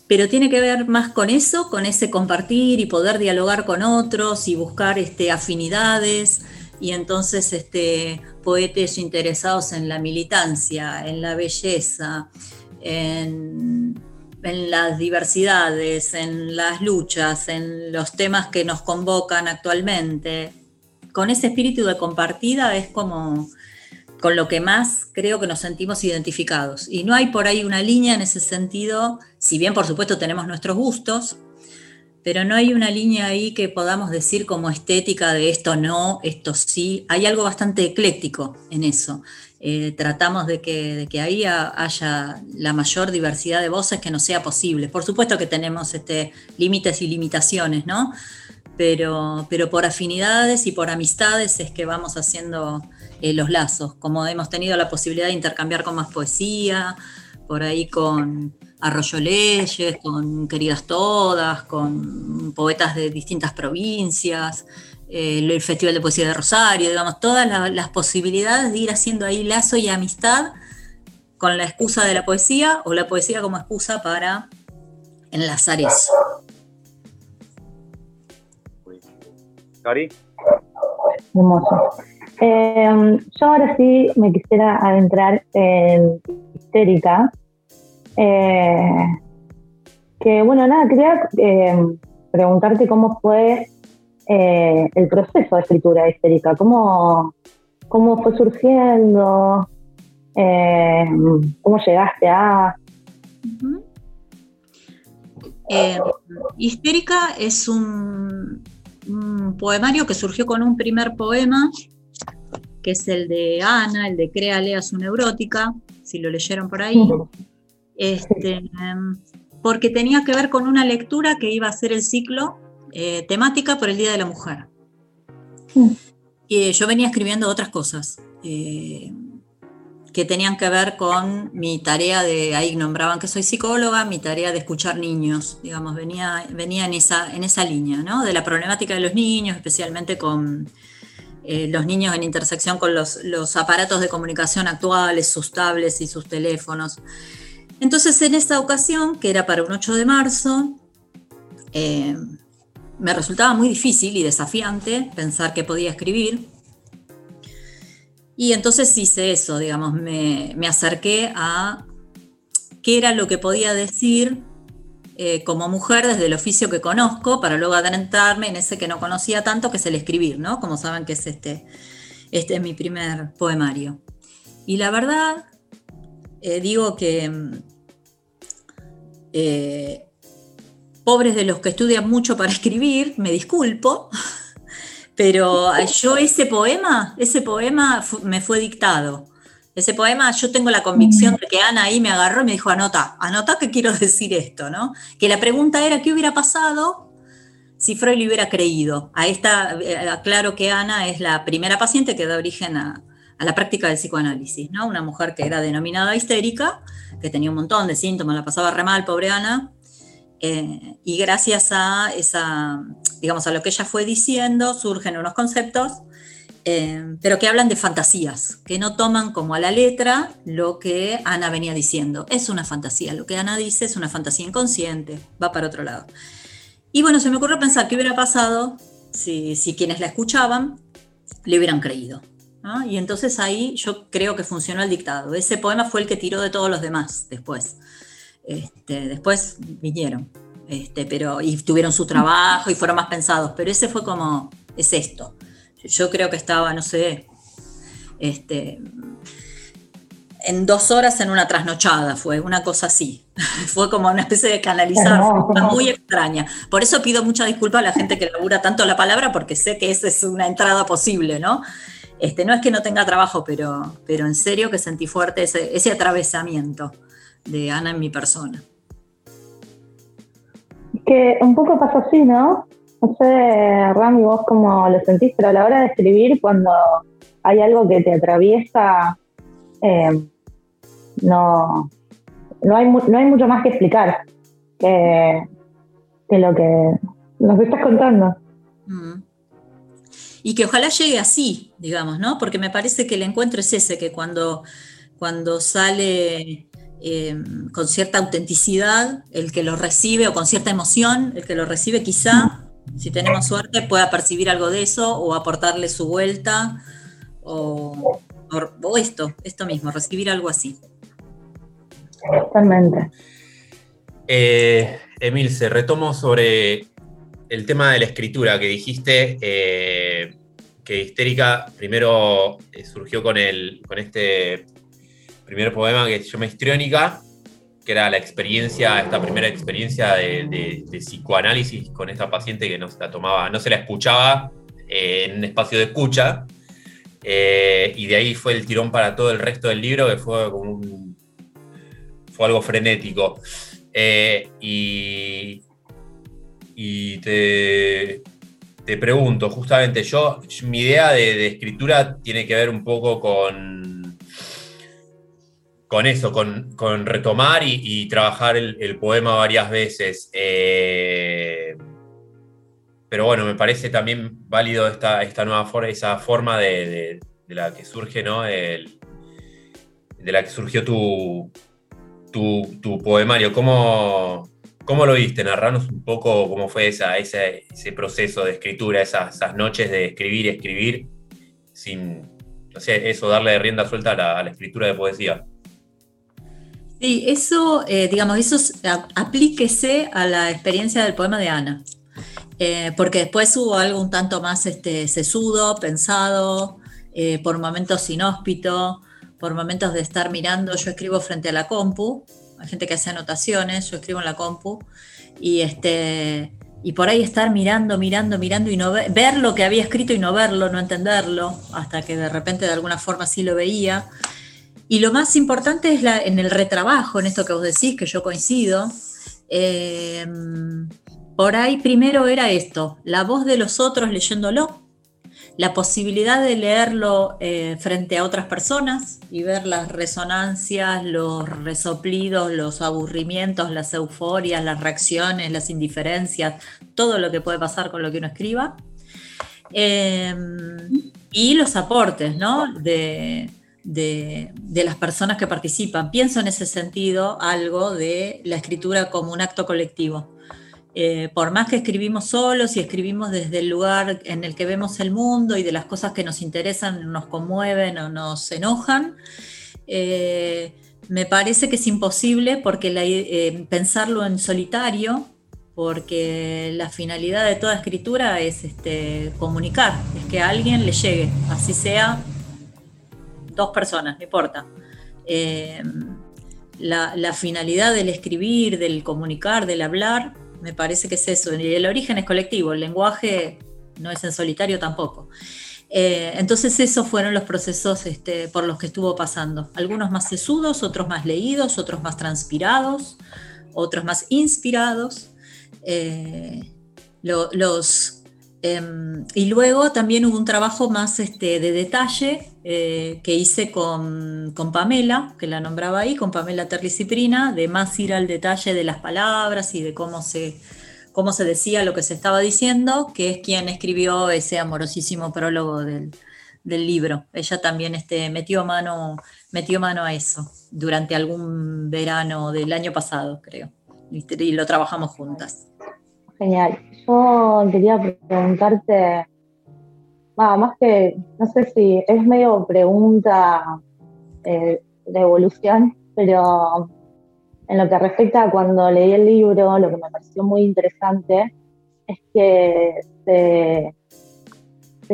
Pero tiene que ver más con eso, con ese compartir y poder dialogar con otros y buscar este, afinidades y entonces este, poetas interesados en la militancia, en la belleza, en, en las diversidades, en las luchas, en los temas que nos convocan actualmente. Con ese espíritu de compartida es como con lo que más creo que nos sentimos identificados. Y no hay por ahí una línea en ese sentido, si bien por supuesto tenemos nuestros gustos, pero no hay una línea ahí que podamos decir como estética de esto no, esto sí. Hay algo bastante ecléctico en eso. Eh, tratamos de que, de que ahí ha- haya la mayor diversidad de voces que nos sea posible. Por supuesto que tenemos este, límites y limitaciones, ¿no? Pero, pero por afinidades y por amistades es que vamos haciendo eh, los lazos, como hemos tenido la posibilidad de intercambiar con más poesía, por ahí con Arroyo Leyes, con Queridas Todas, con poetas de distintas provincias, eh, el Festival de Poesía de Rosario, digamos, todas la- las posibilidades de ir haciendo ahí lazo y amistad con la excusa de la poesía o la poesía como excusa para enlazar eso. Cari, Hermoso. Eh, yo ahora sí me quisiera adentrar en histérica. Eh, que bueno, nada, quería eh, preguntarte cómo fue eh, el proceso de escritura de histérica, cómo, cómo fue surgiendo, eh, cómo llegaste a... Histérica es un poemario que surgió con un primer poema, que es el de Ana, el de Crea, lea su neurótica, si lo leyeron por ahí. Este, porque tenía que ver con una lectura que iba a ser el ciclo eh, temática por el Día de la Mujer. Y yo venía escribiendo otras cosas eh, que tenían que ver con mi tarea de, ahí nombraban que soy psicóloga, mi tarea de escuchar niños, digamos, venía, venía en, esa, en esa línea, ¿no? De la problemática de los niños, especialmente con eh, los niños en intersección con los, aparatos de comunicación actuales, sus tablets y sus teléfonos. Entonces, en esta ocasión, que era para un 8 de marzo, eh, me resultaba muy difícil y desafiante pensar que podía escribir. Y entonces hice eso, digamos, me acerqué a qué era lo que podía decir eh, como mujer desde el oficio que conozco, para luego adentrarme en ese que no conocía tanto, que es el escribir, ¿no? Como saben que es este, este es mi primer poemario. Y la verdad, eh, digo que mm, eh, pobres de los que estudian mucho para escribir, me disculpo, pero yo ese poema, ese poema me fue dictado. Ese poema, yo tengo la convicción de que Ana ahí me agarró y me dijo, anota, anota que quiero decir esto, ¿no? Que la pregunta era, ¿qué hubiera pasado si Freud le hubiera creído? A esta, eh, aclaro que Ana es la primera paciente que da origen a, la práctica del psicoanálisis, ¿no? Una mujer que era denominada histérica, que tenía un montón de síntomas, la pasaba re mal, pobre Ana, eh, y gracias a esa, digamos, a lo que ella fue diciendo, surgen unos conceptos, eh, pero que hablan de fantasías, que no toman como a la letra lo que Ana venía diciendo. Es una fantasía, lo que Ana dice es una fantasía inconsciente, va para otro lado. Y bueno, se me ocurrió pensar qué hubiera pasado si, si quienes la escuchaban le hubieran creído. Y entonces ahí yo creo que funcionó el dictado. Ese poema fue el que tiró de todos los demás después. Este, después vinieron, este, pero, y tuvieron su trabajo y fueron más pensados, pero ese fue como, es esto. Yo creo que estaba, no sé, este, en dos horas en una trasnochada, fue una cosa así. fue como una especie de canalizar, muy extraña. Por eso pido mucha disculpa a la gente que labura tanto la palabra, porque sé que esa es una entrada posible, ¿no? Este, no es que no tenga trabajo, pero, pero en serio que sentí fuerte ese, ese atravesamiento de Ana en mi persona. Que un poco pasó así, ¿no? No sé, Rami, vos cómo lo sentís, pero a la hora de escribir, cuando hay algo que te atraviesa, eh, no, no, hay, no hay mucho más que explicar que, lo que nos estás contando. Mm. Y que ojalá llegue así, digamos, ¿no? Porque me parece que el encuentro es ese, que cuando, cuando sale em, con cierta autenticidad, el que lo recibe, o con cierta emoción, el que lo recibe quizá, si tenemos suerte, pueda percibir algo de eso o aportarle su vuelta, o, o esto, esto mismo, recibir algo así. Totalmente. Eh, Emil, se retomo sobre el tema de la escritura que dijiste eh, que Histérica primero eh, surgió con, el, con este primer poema que se llama Histriónica, que era la experiencia, esta primera experiencia de, psicoanálisis con esta paciente que no se la tomaba, no se la escuchaba en un espacio de escucha. y de ahí fue el tirón para todo el resto del libro, que fue como un fue algo frenético. Eh, y, te, te, pregunto, justamente, yo, mi idea de, escritura tiene que ver un poco con, con eso, con, retomar y, trabajar el, poema varias veces. Eh, pero bueno, me parece también válido esta, nueva forma, esa forma de, la que surge, ¿no? de la que surgió tu, poemario, ¿cómo, ¿cómo, lo viste? Narranos un poco cómo fue ese, proceso de escritura, esas, noches de escribir y escribir, sin, no sé, eso, darle rienda suelta a la, escritura de poesía. Sí, eso, eh, digamos, eso aplíquese a la experiencia del poema de Ana. Eh, porque después hubo algo un tanto más este, sesudo, pensado, eh, por momentos inhóspito, por momentos de estar mirando, yo escribo frente a la compu, hay gente que hace anotaciones, yo escribo en la compu, y, este, y por ahí estar mirando, mirando, mirando y no ver, lo que había escrito y no verlo, no entenderlo, hasta que de repente de alguna forma sí lo veía. Y lo más importante es en el retrabajo, en esto que vos decís, que yo coincido. Eh, por ahí primero era esto, la voz de los otros leyéndolo, la posibilidad de leerlo eh, frente a otras personas y ver las resonancias, los resoplidos, los aburrimientos, las euforias, las reacciones, las indiferencias, todo lo que puede pasar con lo que uno escriba. Em, y los aportes ¿no? de, de, las personas que participan. Pienso en ese sentido algo de la escritura como un acto colectivo. Eh, por más que escribimos solos y escribimos desde el lugar en el que vemos el mundo y de las cosas que nos interesan, nos conmueven o nos enojan, eh, me parece que es imposible porque eh, pensarlo en solitario, porque la finalidad de toda escritura es este, comunicar, es que a alguien le llegue, así sea dos personas, no importa. la finalidad del escribir, del comunicar, del hablar, me parece que es eso. Y el origen es colectivo, el lenguaje no es en solitario tampoco. Eh, entonces esos fueron los procesos este, por los que estuvo pasando. Algunos más sesudos, otros más leídos, otros más transpirados, otros más inspirados. Eh, los, em, y luego también hubo un trabajo más este, de detalle eh, que hice con, Pamela, que la nombraba ahí, con Pamela Terliciprina, de más ir al detalle de las palabras y de cómo se, cómo se decía lo que se estaba diciendo, que es quien escribió ese amorosísimo prólogo del, libro. Ella también este, metió, mano, metió mano a eso durante algún verano del año pasado, creo, y lo trabajamos juntas. Genial. Yo quería preguntarte más que, no sé si es medio pregunta eh, de evolución, pero en lo que respecta a cuando leí el libro, lo que me pareció muy interesante es que se,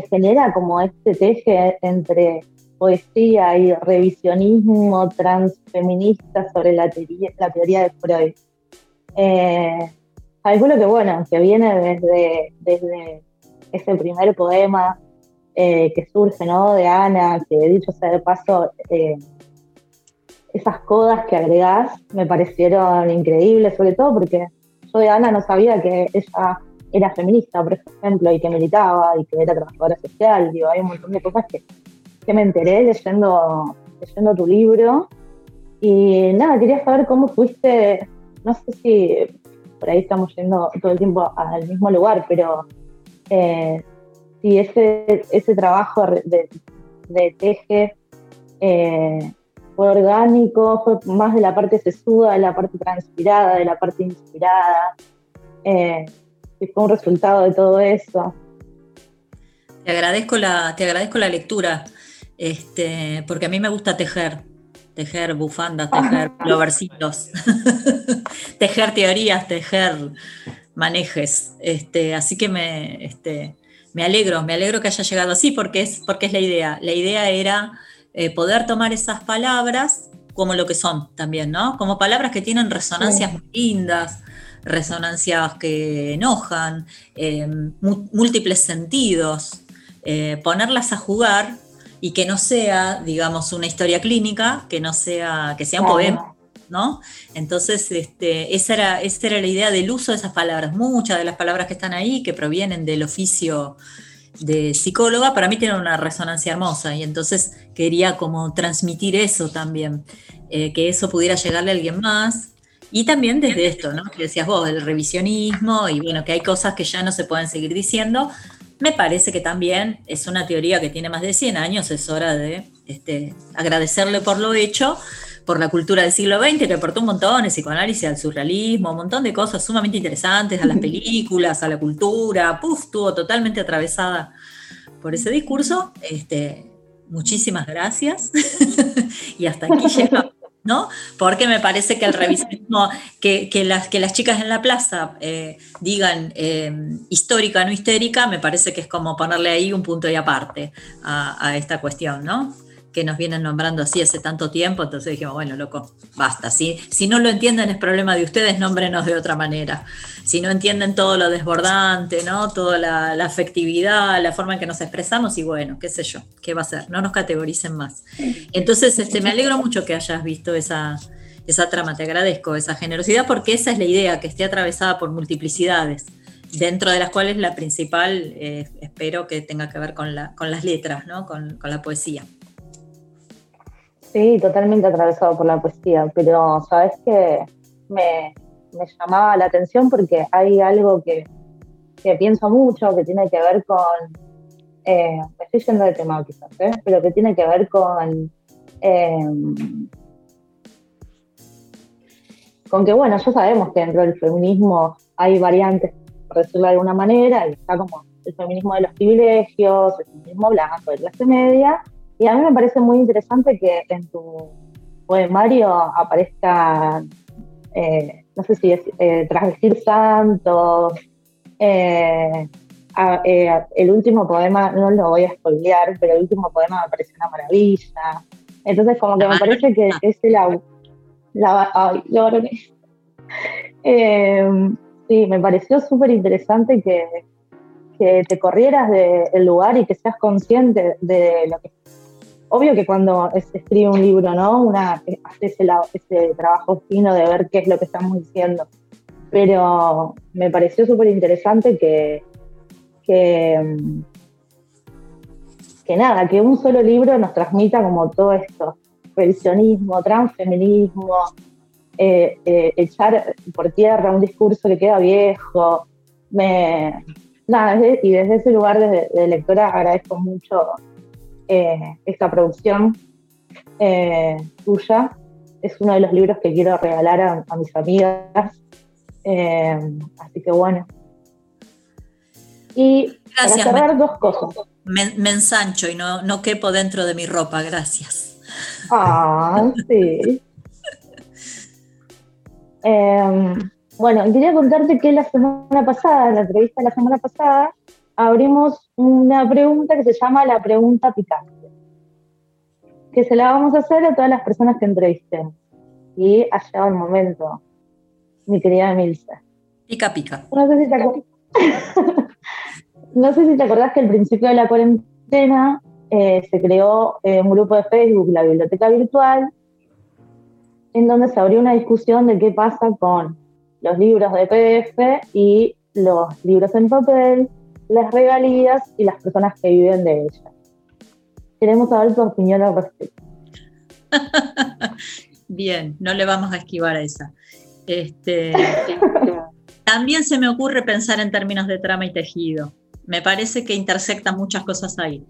genera como este teje entre poesía y revisionismo transfeminista sobre la teoría, la teoría de Freud. Eh, calculo que bueno, que viene desde, desde ese primer poema eh, que surge, ¿no? De Ana, que dicho sea de paso, eh, esas codas que agregás me parecieron increíbles, sobre todo porque yo de Ana no sabía que ella era feminista, por ejemplo, y que militaba y que era trabajadora social, digo, hay un montón de cosas que, que me enteré leyendo, leyendo tu libro. Y nada, quería saber cómo fuiste, no sé si por ahí estamos yendo todo el tiempo al mismo lugar, pero eh, si ese, ese trabajo de, de teje eh, fue orgánico, fue más de la parte sesuda, de la parte transpirada, de la parte inspirada, eh, si fue un resultado de todo eso. Te agradezco la, te agradezco la lectura, este, porque a mí me gusta tejer, tejer bufandas, tejer plovercitos, tejer teorías, tejer manejes. Este, así que me, este, me alegro, me alegro que haya llegado así porque es, porque es la idea. La idea era eh, poder tomar esas palabras como lo que son también, ¿no? Como palabras que tienen resonancias muy lindas, resonancias que enojan, eh, múltiples sentidos, eh, ponerlas a jugar y que no sea, digamos, una historia clínica, que no sea, que sea un poema. ¿No? Entonces, este, esa, era, esa era la idea del uso de esas palabras. Muchas de las palabras que están ahí, que provienen del oficio de psicóloga, para mí tiene una resonancia hermosa y entonces quería como transmitir eso también, eh, que eso pudiera llegarle a alguien más. Y también desde esto, ¿no? Que decías vos, el revisionismo y bueno, que hay cosas que ya no se pueden seguir diciendo. Me parece que también es una teoría que tiene más de 100 años, es hora de este, agradecerle por lo hecho, por la cultura del siglo XX, que aportó un montón, el psicoanálisis, al surrealismo, un montón de cosas sumamente interesantes, a las películas, a la cultura, puf, estuvo totalmente atravesada por ese discurso. Este, muchísimas gracias. y hasta aquí llegamos. ¿no? Porque me parece que el revisionismo, que, las, que las chicas en la plaza eh, digan eh, histórica, no histérica, me parece que es como ponerle ahí un punto y aparte a, a esta cuestión, ¿no? Que nos vienen nombrando así hace tanto tiempo, entonces dijimos, bueno, loco, basta. Si, si no lo entienden es problema de ustedes, nómbrenos de otra manera. Si no entienden todo lo desbordante, ¿no? Toda la, afectividad, la forma en que nos expresamos, y bueno, qué sé yo, ¿qué va a ser? No nos categoricen más. Entonces, este, me alegro mucho que hayas visto esa, esa trama, te agradezco esa generosidad, porque esa es la idea, que esté atravesada por multiplicidades dentro de las cuales la principal eh, espero que tenga que ver con, la, con las letras, ¿no? con, con la poesía. Sí, totalmente atravesado por la poesía, pero sabes que me, llamaba la atención porque hay algo que, pienso mucho, que tiene que ver con, eh, me estoy yendo de tema quizás, ¿eh? pero que tiene que ver con, em, con que, bueno, ya sabemos que dentro del feminismo hay variantes, por decirlo de alguna manera, y está como el feminismo de los privilegios, el feminismo blanco de clase media, y a mí me parece muy interesante que en tu poemario aparezca, eh, no sé si es eh, Transvestir Santos, eh, eh, el último poema, no lo voy a spoilear, pero el último poema me parece una maravilla. Entonces, como que me parece que es la. la ay, sí, me pareció súper interesante que, que te corrieras del lugar y que seas consciente de lo que obvio que cuando escribe un libro, ¿no? Una, hace ese, trabajo fino de ver qué es lo que estamos diciendo. Pero me pareció súper interesante que, que, nada, que un solo libro nos transmita como todo esto, revisionismo, transfeminismo, eh, eh, echar por tierra un discurso que queda viejo. Y desde ese lugar de lectora agradezco mucho eh, esta producción eh, tuya. Es uno de los libros que quiero regalar a, mis amigas. Eh, así que bueno. Y gracias, para cerrar dos cosas. Me, ensancho y no, no quepo dentro de mi ropa, gracias. Ah, sí. Em, bueno, quería contarte que la semana pasada, en la entrevista de la semana pasada, abrimos una pregunta que se llama la pregunta picante, que se la vamos a hacer a todas las personas que entrevisten. Y ha llegado el momento, mi querida Emilce. Pica, pica. No sé si te, acu- no sé si te acordás que al principio de la cuarentena eh, se creó eh, un grupo de Facebook, la Biblioteca Virtual, en donde se abrió una discusión de qué pasa con los libros de PDF y los libros en papel, las regalías y las personas que viven de ellas. Queremos saber tu opinión al respecto. Bien, no le vamos a esquivar a esa. Este, también se me ocurre pensar en términos de trama y tejido. Me parece que intersectan muchas cosas ahí.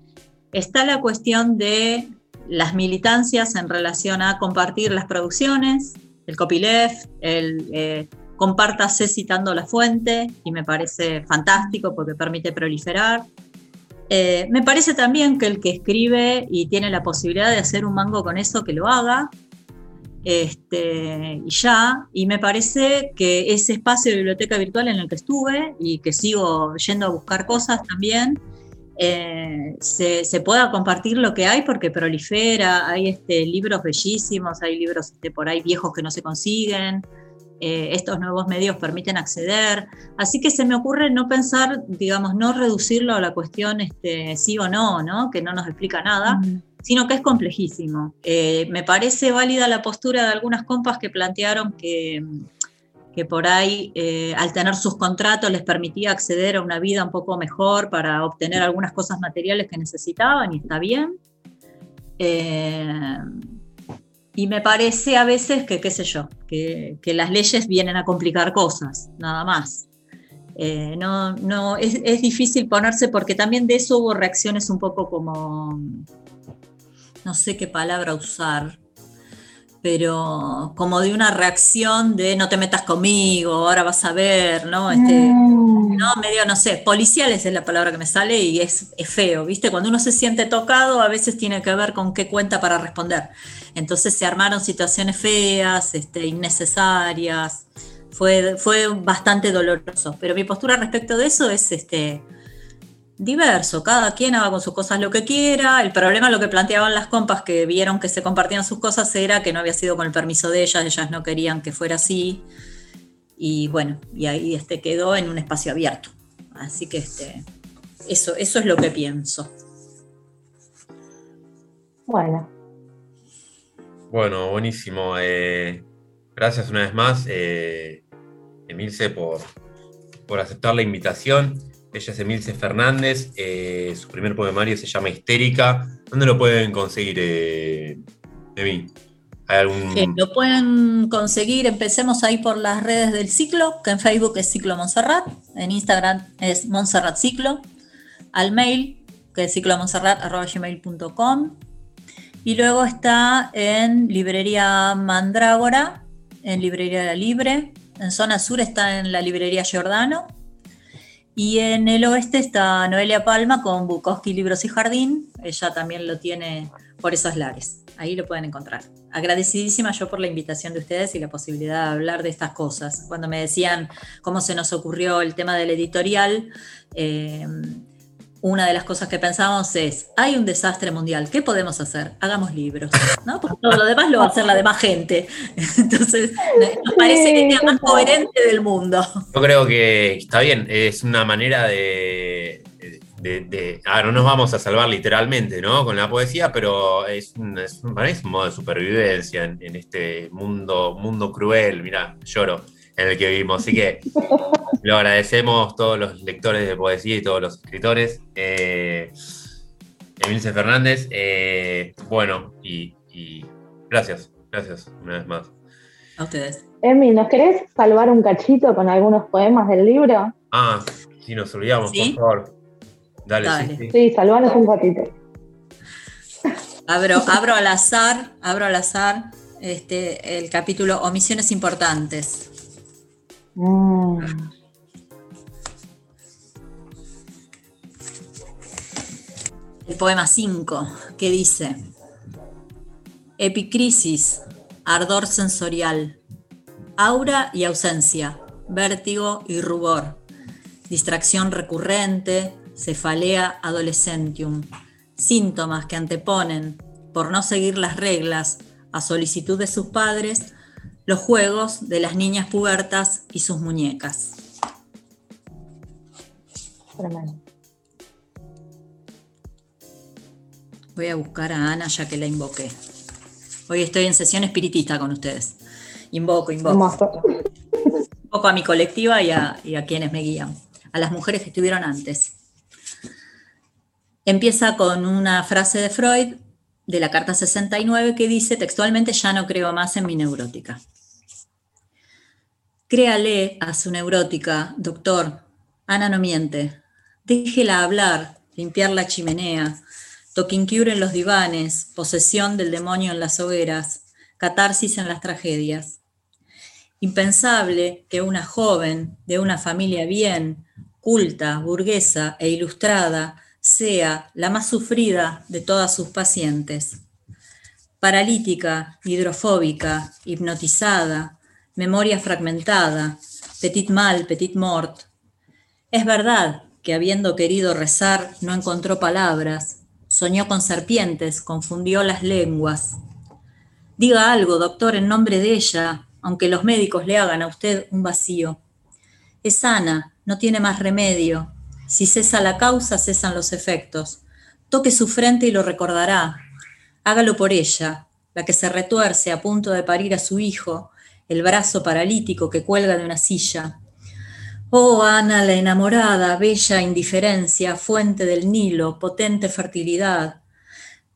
Está la cuestión de las militancias en relación a compartir las producciones, el copyleft, el eh, compártase citando la fuente, y me parece fantástico porque permite proliferar. Eh, me parece también que el que escribe y tiene la posibilidad de hacer un mango con eso, que lo haga, este, y ya, y me parece que ese espacio de biblioteca virtual en el que estuve y que sigo yendo a buscar cosas también, eh, se, se, pueda compartir lo que hay porque prolifera, hay este, libros bellísimos, hay libros este, por ahí viejos que no se consiguen, eh, estos nuevos medios permiten acceder, así que se me ocurre no pensar, digamos, no reducirlo a la cuestión este, sí o no, ¿no? que no nos explica nada, sino que es complejísimo. Eh, me parece válida la postura de algunas compas que plantearon que, que por ahí, eh, al tener sus contratos, les permitía acceder a una vida un poco mejor para obtener algunas cosas materiales que necesitaban, y está bien. Eh, y me parece a veces que, qué sé yo, que, que las leyes vienen a complicar cosas, nada más. Eh, no, no, es, es, difícil ponerse porque también de eso hubo reacciones un poco como, no sé qué palabra usar, pero como de una reacción de no te metas conmigo, ahora vas a ver, ¿no? Este, mm. no, medio, no sé, policiales es la palabra que me sale y es, es, feo, ¿viste? Cuando uno se siente tocado, a veces tiene que ver con qué cuenta para responder. Entonces se armaron situaciones feas, este, innecesarias, fue, fue bastante doloroso. Pero mi postura respecto de eso es, este, diverso, cada quien haga con sus cosas lo que quiera. El problema, lo que planteaban las compas que vieron que se compartían sus cosas, era que no había sido con el permiso de ellas, ellas no querían que fuera así. Y bueno, y ahí este quedó en un espacio abierto. Así que este, eso, eso es lo que pienso. Bueno. Bueno, buenísimo. Eh, gracias una vez más, eh, Emilce, por, por aceptar la invitación. Ella es Emilce Fernández, eh, su primer poemario se llama Histérica. ¿Dónde lo pueden conseguir, eh, Emi? ¿Hay algún... Eh, lo pueden conseguir, empecemos ahí por las redes del ciclo, que en Facebook es Ciclo Montserrat, en Instagram es Montserrat Ciclo, al mail, que es ciclomontserrat.gmail.com, y luego está en Librería Mandrágora, en Librería Libre, en zona sur está en la Librería Giordano, y en el oeste está Noelia Palma con Bukowski Libros y Jardín. Ella también lo tiene por esos lares. Ahí lo pueden encontrar. Agradecidísima yo por la invitación de ustedes y la posibilidad de hablar de estas cosas. Cuando me decían cómo se nos ocurrió el tema del editorial, eh, una de las cosas que pensamos es, hay un desastre mundial, ¿qué podemos hacer? Hagamos libros, ¿no? Porque todo lo demás lo va a hacer la demás gente. Entonces, nos parece que es la más coherente del mundo. Yo creo que está bien, es una manera de... de, de ah, no nos vamos a salvar literalmente, ¿no? Con la poesía, pero es un, es un, para mí es un modo de supervivencia en, en este mundo, mundo cruel, mira, lloro en el que vivimos. Así que lo agradecemos todos los lectores de poesía y todos los escritores. Eh, Emilce Fernández, eh, bueno, y, y, gracias, gracias una vez más. A ustedes. Emi, ¿nos querés salvar un cachito con algunos poemas del libro? Ah, sí, nos olvidamos, ¿Sí? por favor. Dale, Dale. Sí, sí. Sí, salvanos un ratito. Abro, abro al azar, abro al azar este, el capítulo Omisiones Importantes. Mm. El poema 5, que dice, Epicrisis, ardor sensorial, aura y ausencia, vértigo y rubor, distracción recurrente, cefalea adolescentium, síntomas que anteponen, por no seguir las reglas, a solicitud de sus padres, los juegos de las niñas pubertas y sus muñecas. Voy a buscar a Ana ya que la invoqué. Hoy estoy en sesión espiritista con ustedes. Invoco, invoco. Invoco a mi colectiva y a, y a quienes me guían, a las mujeres que estuvieron antes. Empieza con una frase de Freud de la carta 69 que dice textualmente, ya no creo más en mi neurótica. Créale a su neurótica, doctor, Ana no miente, déjela hablar, limpiar la chimenea, toquincure en los divanes, posesión del demonio en las hogueras, catarsis en las tragedias. Impensable que una joven de una familia bien, culta, burguesa e ilustrada sea la más sufrida de todas sus pacientes. Paralítica, hidrofóbica, hipnotizada, memoria fragmentada, petit mal, petit mort. Es verdad que habiendo querido rezar no encontró palabras, soñó con serpientes, confundió las lenguas. Diga algo, doctor, en nombre de ella, aunque los médicos le hagan a usted un vacío. Es sana, no tiene más remedio, si cesa la causa, cesan los efectos. Toque su frente y lo recordará. Hágalo por ella, la que se retuerce a punto de parir a su hijo, el brazo paralítico que cuelga de una silla. Oh, Ana la enamorada, bella indiferencia, fuente del Nilo, potente fertilidad.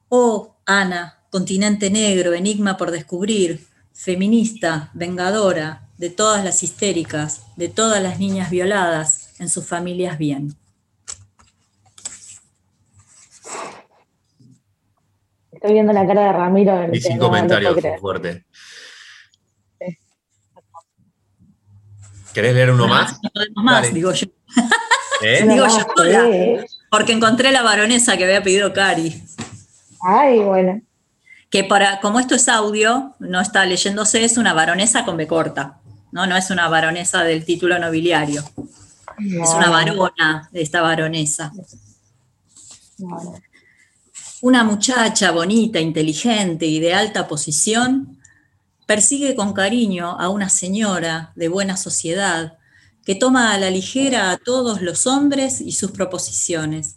Oh, Ana, continente negro, enigma por descubrir, feminista, vengadora, de todas las histéricas, de todas las niñas violadas, en sus familias bien. Estoy viendo la cara de Ramiro. Y sin comentarios, fuerte. ¿Querés leer uno más? No más, digo yo. ¿Eh? digo yo sola, porque encontré la baronesa que había pedido Cari. Ay, bueno. Que para, como esto es audio, no está leyéndose, es una baronesa con B corta. No, no es una baronesa del título nobiliario. Es una varona de esta baronesa. Una muchacha bonita, inteligente y de alta posición persigue con cariño a una señora de buena sociedad que toma a la ligera a todos los hombres y sus proposiciones.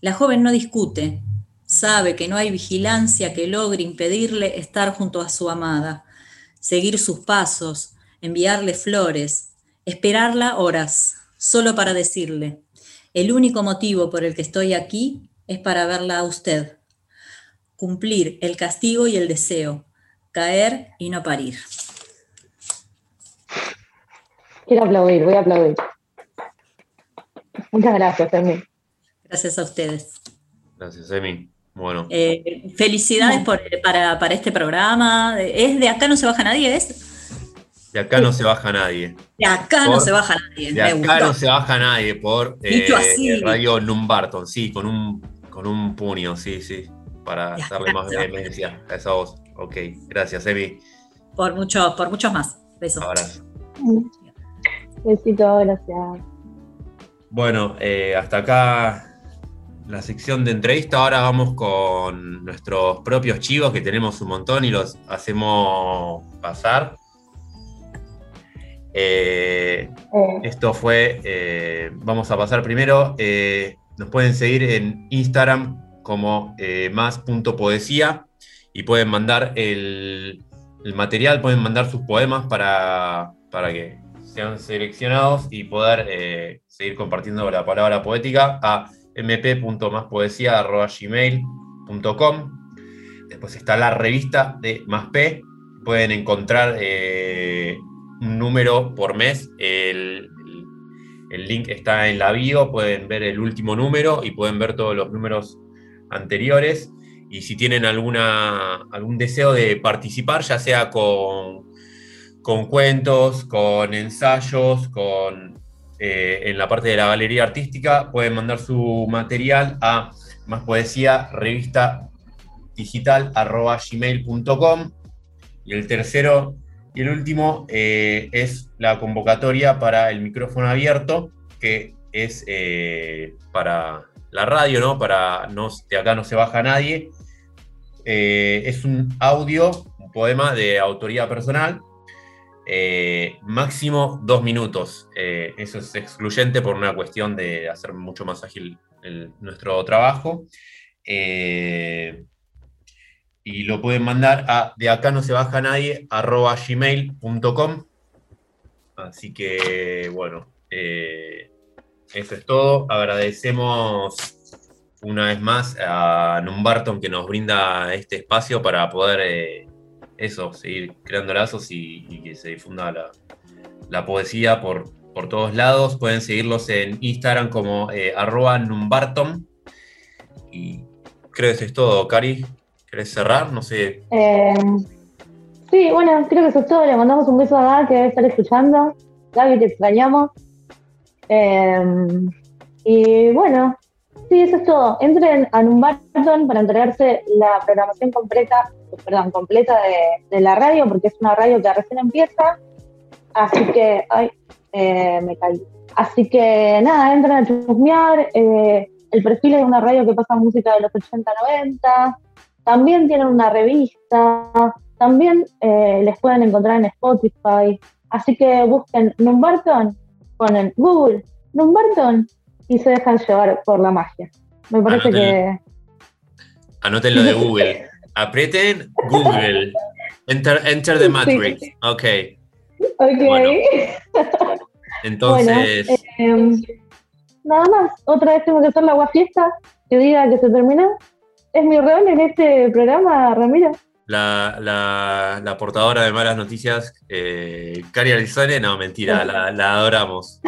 La joven no discute, sabe que no hay vigilancia que logre impedirle estar junto a su amada, seguir sus pasos, enviarle flores, esperarla horas, solo para decirle, el único motivo por el que estoy aquí es para verla a usted. Cumplir el castigo y el deseo, caer y no parir. Quiero aplaudir, voy a aplaudir. Muchas gracias, Emi. Gracias a ustedes. Gracias, Emi. Bueno. Eh, felicidades para, este programa. Es de acá no se baja nadie, ¿es? De acá no se baja nadie. De acá no se baja nadie. De acá no se baja nadie por eh, Radio Numbarton, sí, con un con un puño, sí, sí, para darle más vehemencia a esa voz. Ok, gracias, Emi. Por, mucho, por muchos más. Besos. Abrazo. Besito, gracias. Bueno, eh, hasta acá la sección de entrevista. Ahora vamos con nuestros propios chivos, que tenemos un montón y los hacemos pasar. Eh, eh. Esto fue, vamos a pasar primero. Nos pueden seguir en Instagram como eh, más.poesía y pueden mandar el, material, pueden mandar sus poemas para, para que sean seleccionados y poder eh, seguir compartiendo la palabra poética a mp.máspodesía.gmail.com Después está la revista de Más P. Pueden encontrar eh, un número por mes. El, el link está en la bio, pueden ver el último número y pueden ver todos los números anteriores. Y si tienen alguna, algún deseo de participar, ya sea con, con cuentos, con ensayos, con, eh, en la parte de la galería artística, pueden mandar su material a más poesía revista digital gmail.com. Y el tercero y el último eh, es la convocatoria para el micrófono abierto, que es eh, para la radio, ¿no? Para no, de acá no se baja nadie. Eh, es un audio, un poema de autoría personal, eh, máximo dos minutos. Eh, eso es excluyente por una cuestión de hacer mucho más ágil nuestro trabajo. Y lo pueden mandar a de acá no se baja nadie arroba gmail.com. Así que, bueno, eso es todo. Agradecemos una vez más a Numbarton que nos brinda este espacio para poder eh, eso, seguir creando lazos y, que se difunda la, la poesía por, por todos lados. Pueden seguirlos en Instagram como eh, arroba Numbarton. Y creo que eso es todo, Cari. ¿Querés cerrar? No sé. Eh, sí, bueno, creo que eso es todo. Le mandamos un beso a Gaby que debe estar escuchando. Gaby, te extrañamos. Eh, y bueno, sí, eso es todo. Entren a Numbarton para enterarse la programación completa, perdón, completa de, la radio, porque es una radio que recién empieza. Así que, ay, eh, me caí. Así que nada, entren a chusmear. eh, el perfil es una radio que pasa música de los 80-90. También tienen una revista. También eh, les pueden encontrar en Spotify. Así que busquen Numbarton, ponen Google, Numbarton y se dejan llevar por la magia. Me parece Anoten. que. Anoten lo de Google. Aprieten Google. Enter, enter the matrix. Ok. Ok. Bueno, Entonces, Bueno, eh, nada más. Otra vez tengo que hacer la agua fiesta que diga que se terminó. Es mi rol en este programa, Ramiro. La, la- la portadora de malas noticias, eh, Cari no, mentira, la, la adoramos.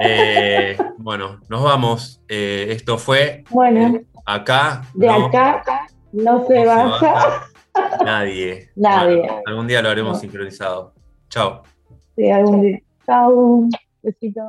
Eh, bueno, nos vamos. Eh, esto fue Bueno, acá. de no acá no se se baja. baja nadie. Nadie. Bueno, algún día lo haremos No. sincronizado. Chao. Sí, algún día. Chau. Besitos.